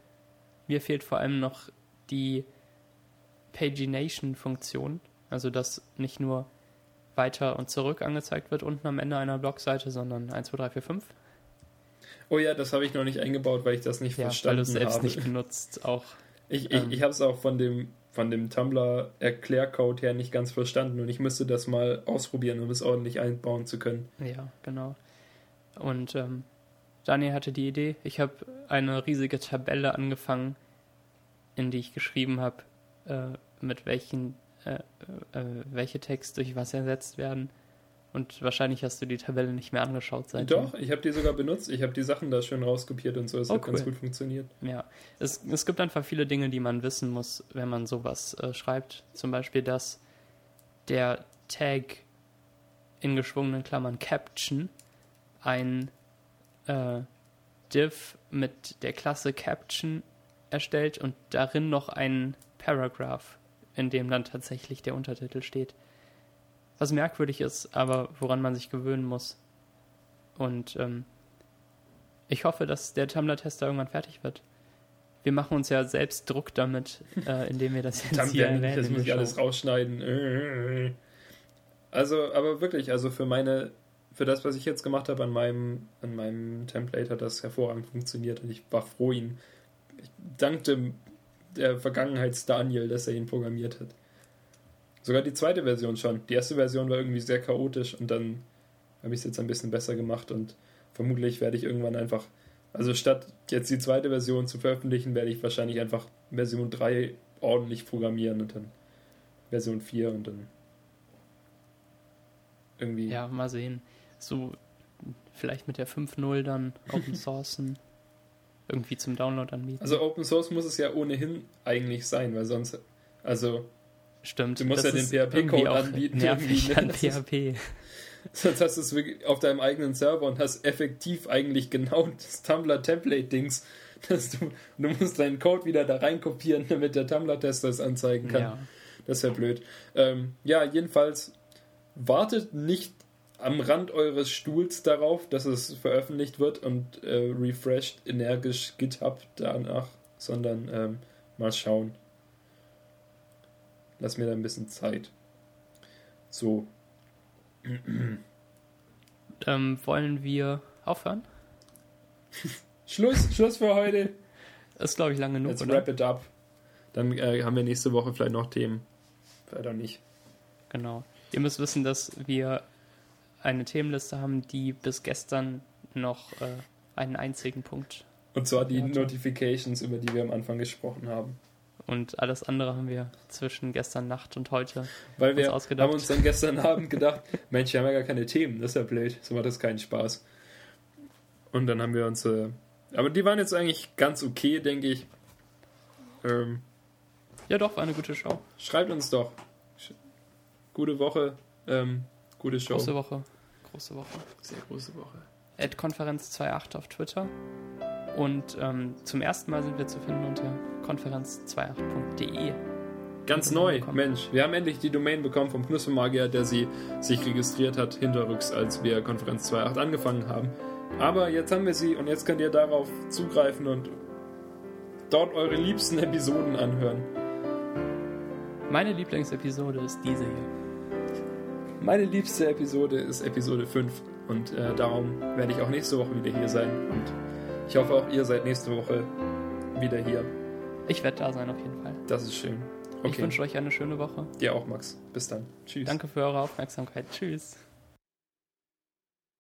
Mir fehlt vor allem noch die Pagination-Funktion, also dass nicht nur weiter und zurück angezeigt wird unten am Ende einer Blogseite, sondern 1, 2, 3, 4, 5. Oh ja, das habe ich noch nicht eingebaut, weil ich das nicht ja, verstanden habe. Weil du es selbst nicht benutzt auch. Ich, ähm, ich, ich habe es auch von dem, von dem Tumblr-Erklärcode her nicht ganz verstanden und ich müsste das mal ausprobieren, um es ordentlich einbauen zu können. Ja, genau. Und ähm, Daniel hatte die Idee, ich habe eine riesige Tabelle angefangen, in die ich geschrieben habe, äh, mit welchen äh, äh, welche Texte durch was ersetzt werden. Und wahrscheinlich hast du die Tabelle nicht mehr angeschaut seitdem. Doch, ich habe die sogar benutzt. Ich habe die Sachen da schön rauskopiert und so. Es oh, hat cool. ganz gut funktioniert. Ja, es, es gibt einfach viele Dinge, die man wissen muss, wenn man sowas äh, schreibt. Zum Beispiel, dass der Tag in geschwungenen Klammern Caption ein äh, Div mit der Klasse Caption erstellt und darin noch ein Paragraph in dem dann tatsächlich der Untertitel steht. Was merkwürdig ist, aber woran man sich gewöhnen muss. Und ähm, ich hoffe, dass der Tumblr-Tester irgendwann fertig wird. wir machen uns ja selbst Druck damit, äh, indem wir das jetzt hier erwähnen. das muss ich alles rausschneiden. Also, aber wirklich, also für meine, für das, was ich jetzt gemacht habe an meinem, an meinem Template, hat das hervorragend funktioniert und ich war froh, ihn. Ich dankte der Vergangenheits-Daniel, dass er ihn programmiert hat. Sogar die zweite Version schon. Die erste Version war irgendwie sehr chaotisch und dann habe ich es jetzt ein bisschen besser gemacht und vermutlich werde ich irgendwann einfach, also statt jetzt die zweite Version zu veröffentlichen, werde ich wahrscheinlich einfach Version 3 ordentlich programmieren und dann Version 4 und dann irgendwie. Ja, mal sehen. So, vielleicht mit der 5.0 dann Open Sourcen irgendwie zum Download anbieten. Also Open Source muss es ja ohnehin eigentlich sein, weil sonst, also Stimmt. du musst ja den ist PHP-Code anbieten, Nervig irgendwie, an ne? Das ist- PHP. sonst hast du es wirklich auf deinem eigenen Server und hast effektiv eigentlich genau das Tumblr-Template-Dings. dass Du, du musst deinen Code wieder da reinkopieren, damit der Tumblr-Tester es anzeigen kann. Ja. Das wäre blöd. Ähm, ja, jedenfalls wartet nicht am Rand eures Stuhls darauf, dass es veröffentlicht wird und äh, refreshed energisch GitHub danach, sondern ähm, mal schauen. Lass mir da ein bisschen Zeit. So, Ähm, wollen wir aufhören? Schluss, Schluss für heute. Ist, glaube ich, lang genug, Let's oder? wrap it up. Dann äh, haben wir nächste Woche vielleicht noch Themen. Vielleicht auch nicht. Genau. Ihr müsst wissen, dass wir eine Themenliste haben, die bis gestern noch äh, einen einzigen Punkt Und zwar die toll. Notifications, über die wir am Anfang gesprochen haben. und alles andere haben wir zwischen gestern Nacht und heute. Weil uns wir ausgedacht. haben uns dann gestern Abend gedacht, Mensch, wir haben ja gar keine Themen, das ist ja blöd, so macht das keinen Spaß. Und dann haben wir uns, äh, aber die waren jetzt eigentlich ganz okay, denke ich. Ähm, Ja, doch, war eine gute Show. schreibt uns doch. Gute Woche, ähm, gute Show. Große Woche. Große Woche. Sehr große Woche. Konferenz 28 auf Twitter. Und ähm, zum ersten Mal sind wir zu finden unter konferenz28.de. Ganz neu. Mensch. Wir haben endlich die Domain bekommen vom Knuspermagier, der sie sich registriert hat, hinterrücks, als wir Konferenz 2.8 angefangen haben. Aber jetzt haben wir sie und jetzt könnt ihr darauf zugreifen und dort eure liebsten Episoden anhören. Meine Lieblingsepisode ist diese hier. Meine liebste Episode ist Episode 5 und äh, darum werde ich auch nächste Woche wieder hier sein und ich hoffe auch ihr seid nächste Woche wieder hier. Ich werde da sein auf jeden Fall. Das ist schön. Ich Okay, wünsche euch eine schöne Woche. dir auch, Max. Bis dann. Tschüss. Danke für eure Aufmerksamkeit. Tschüss.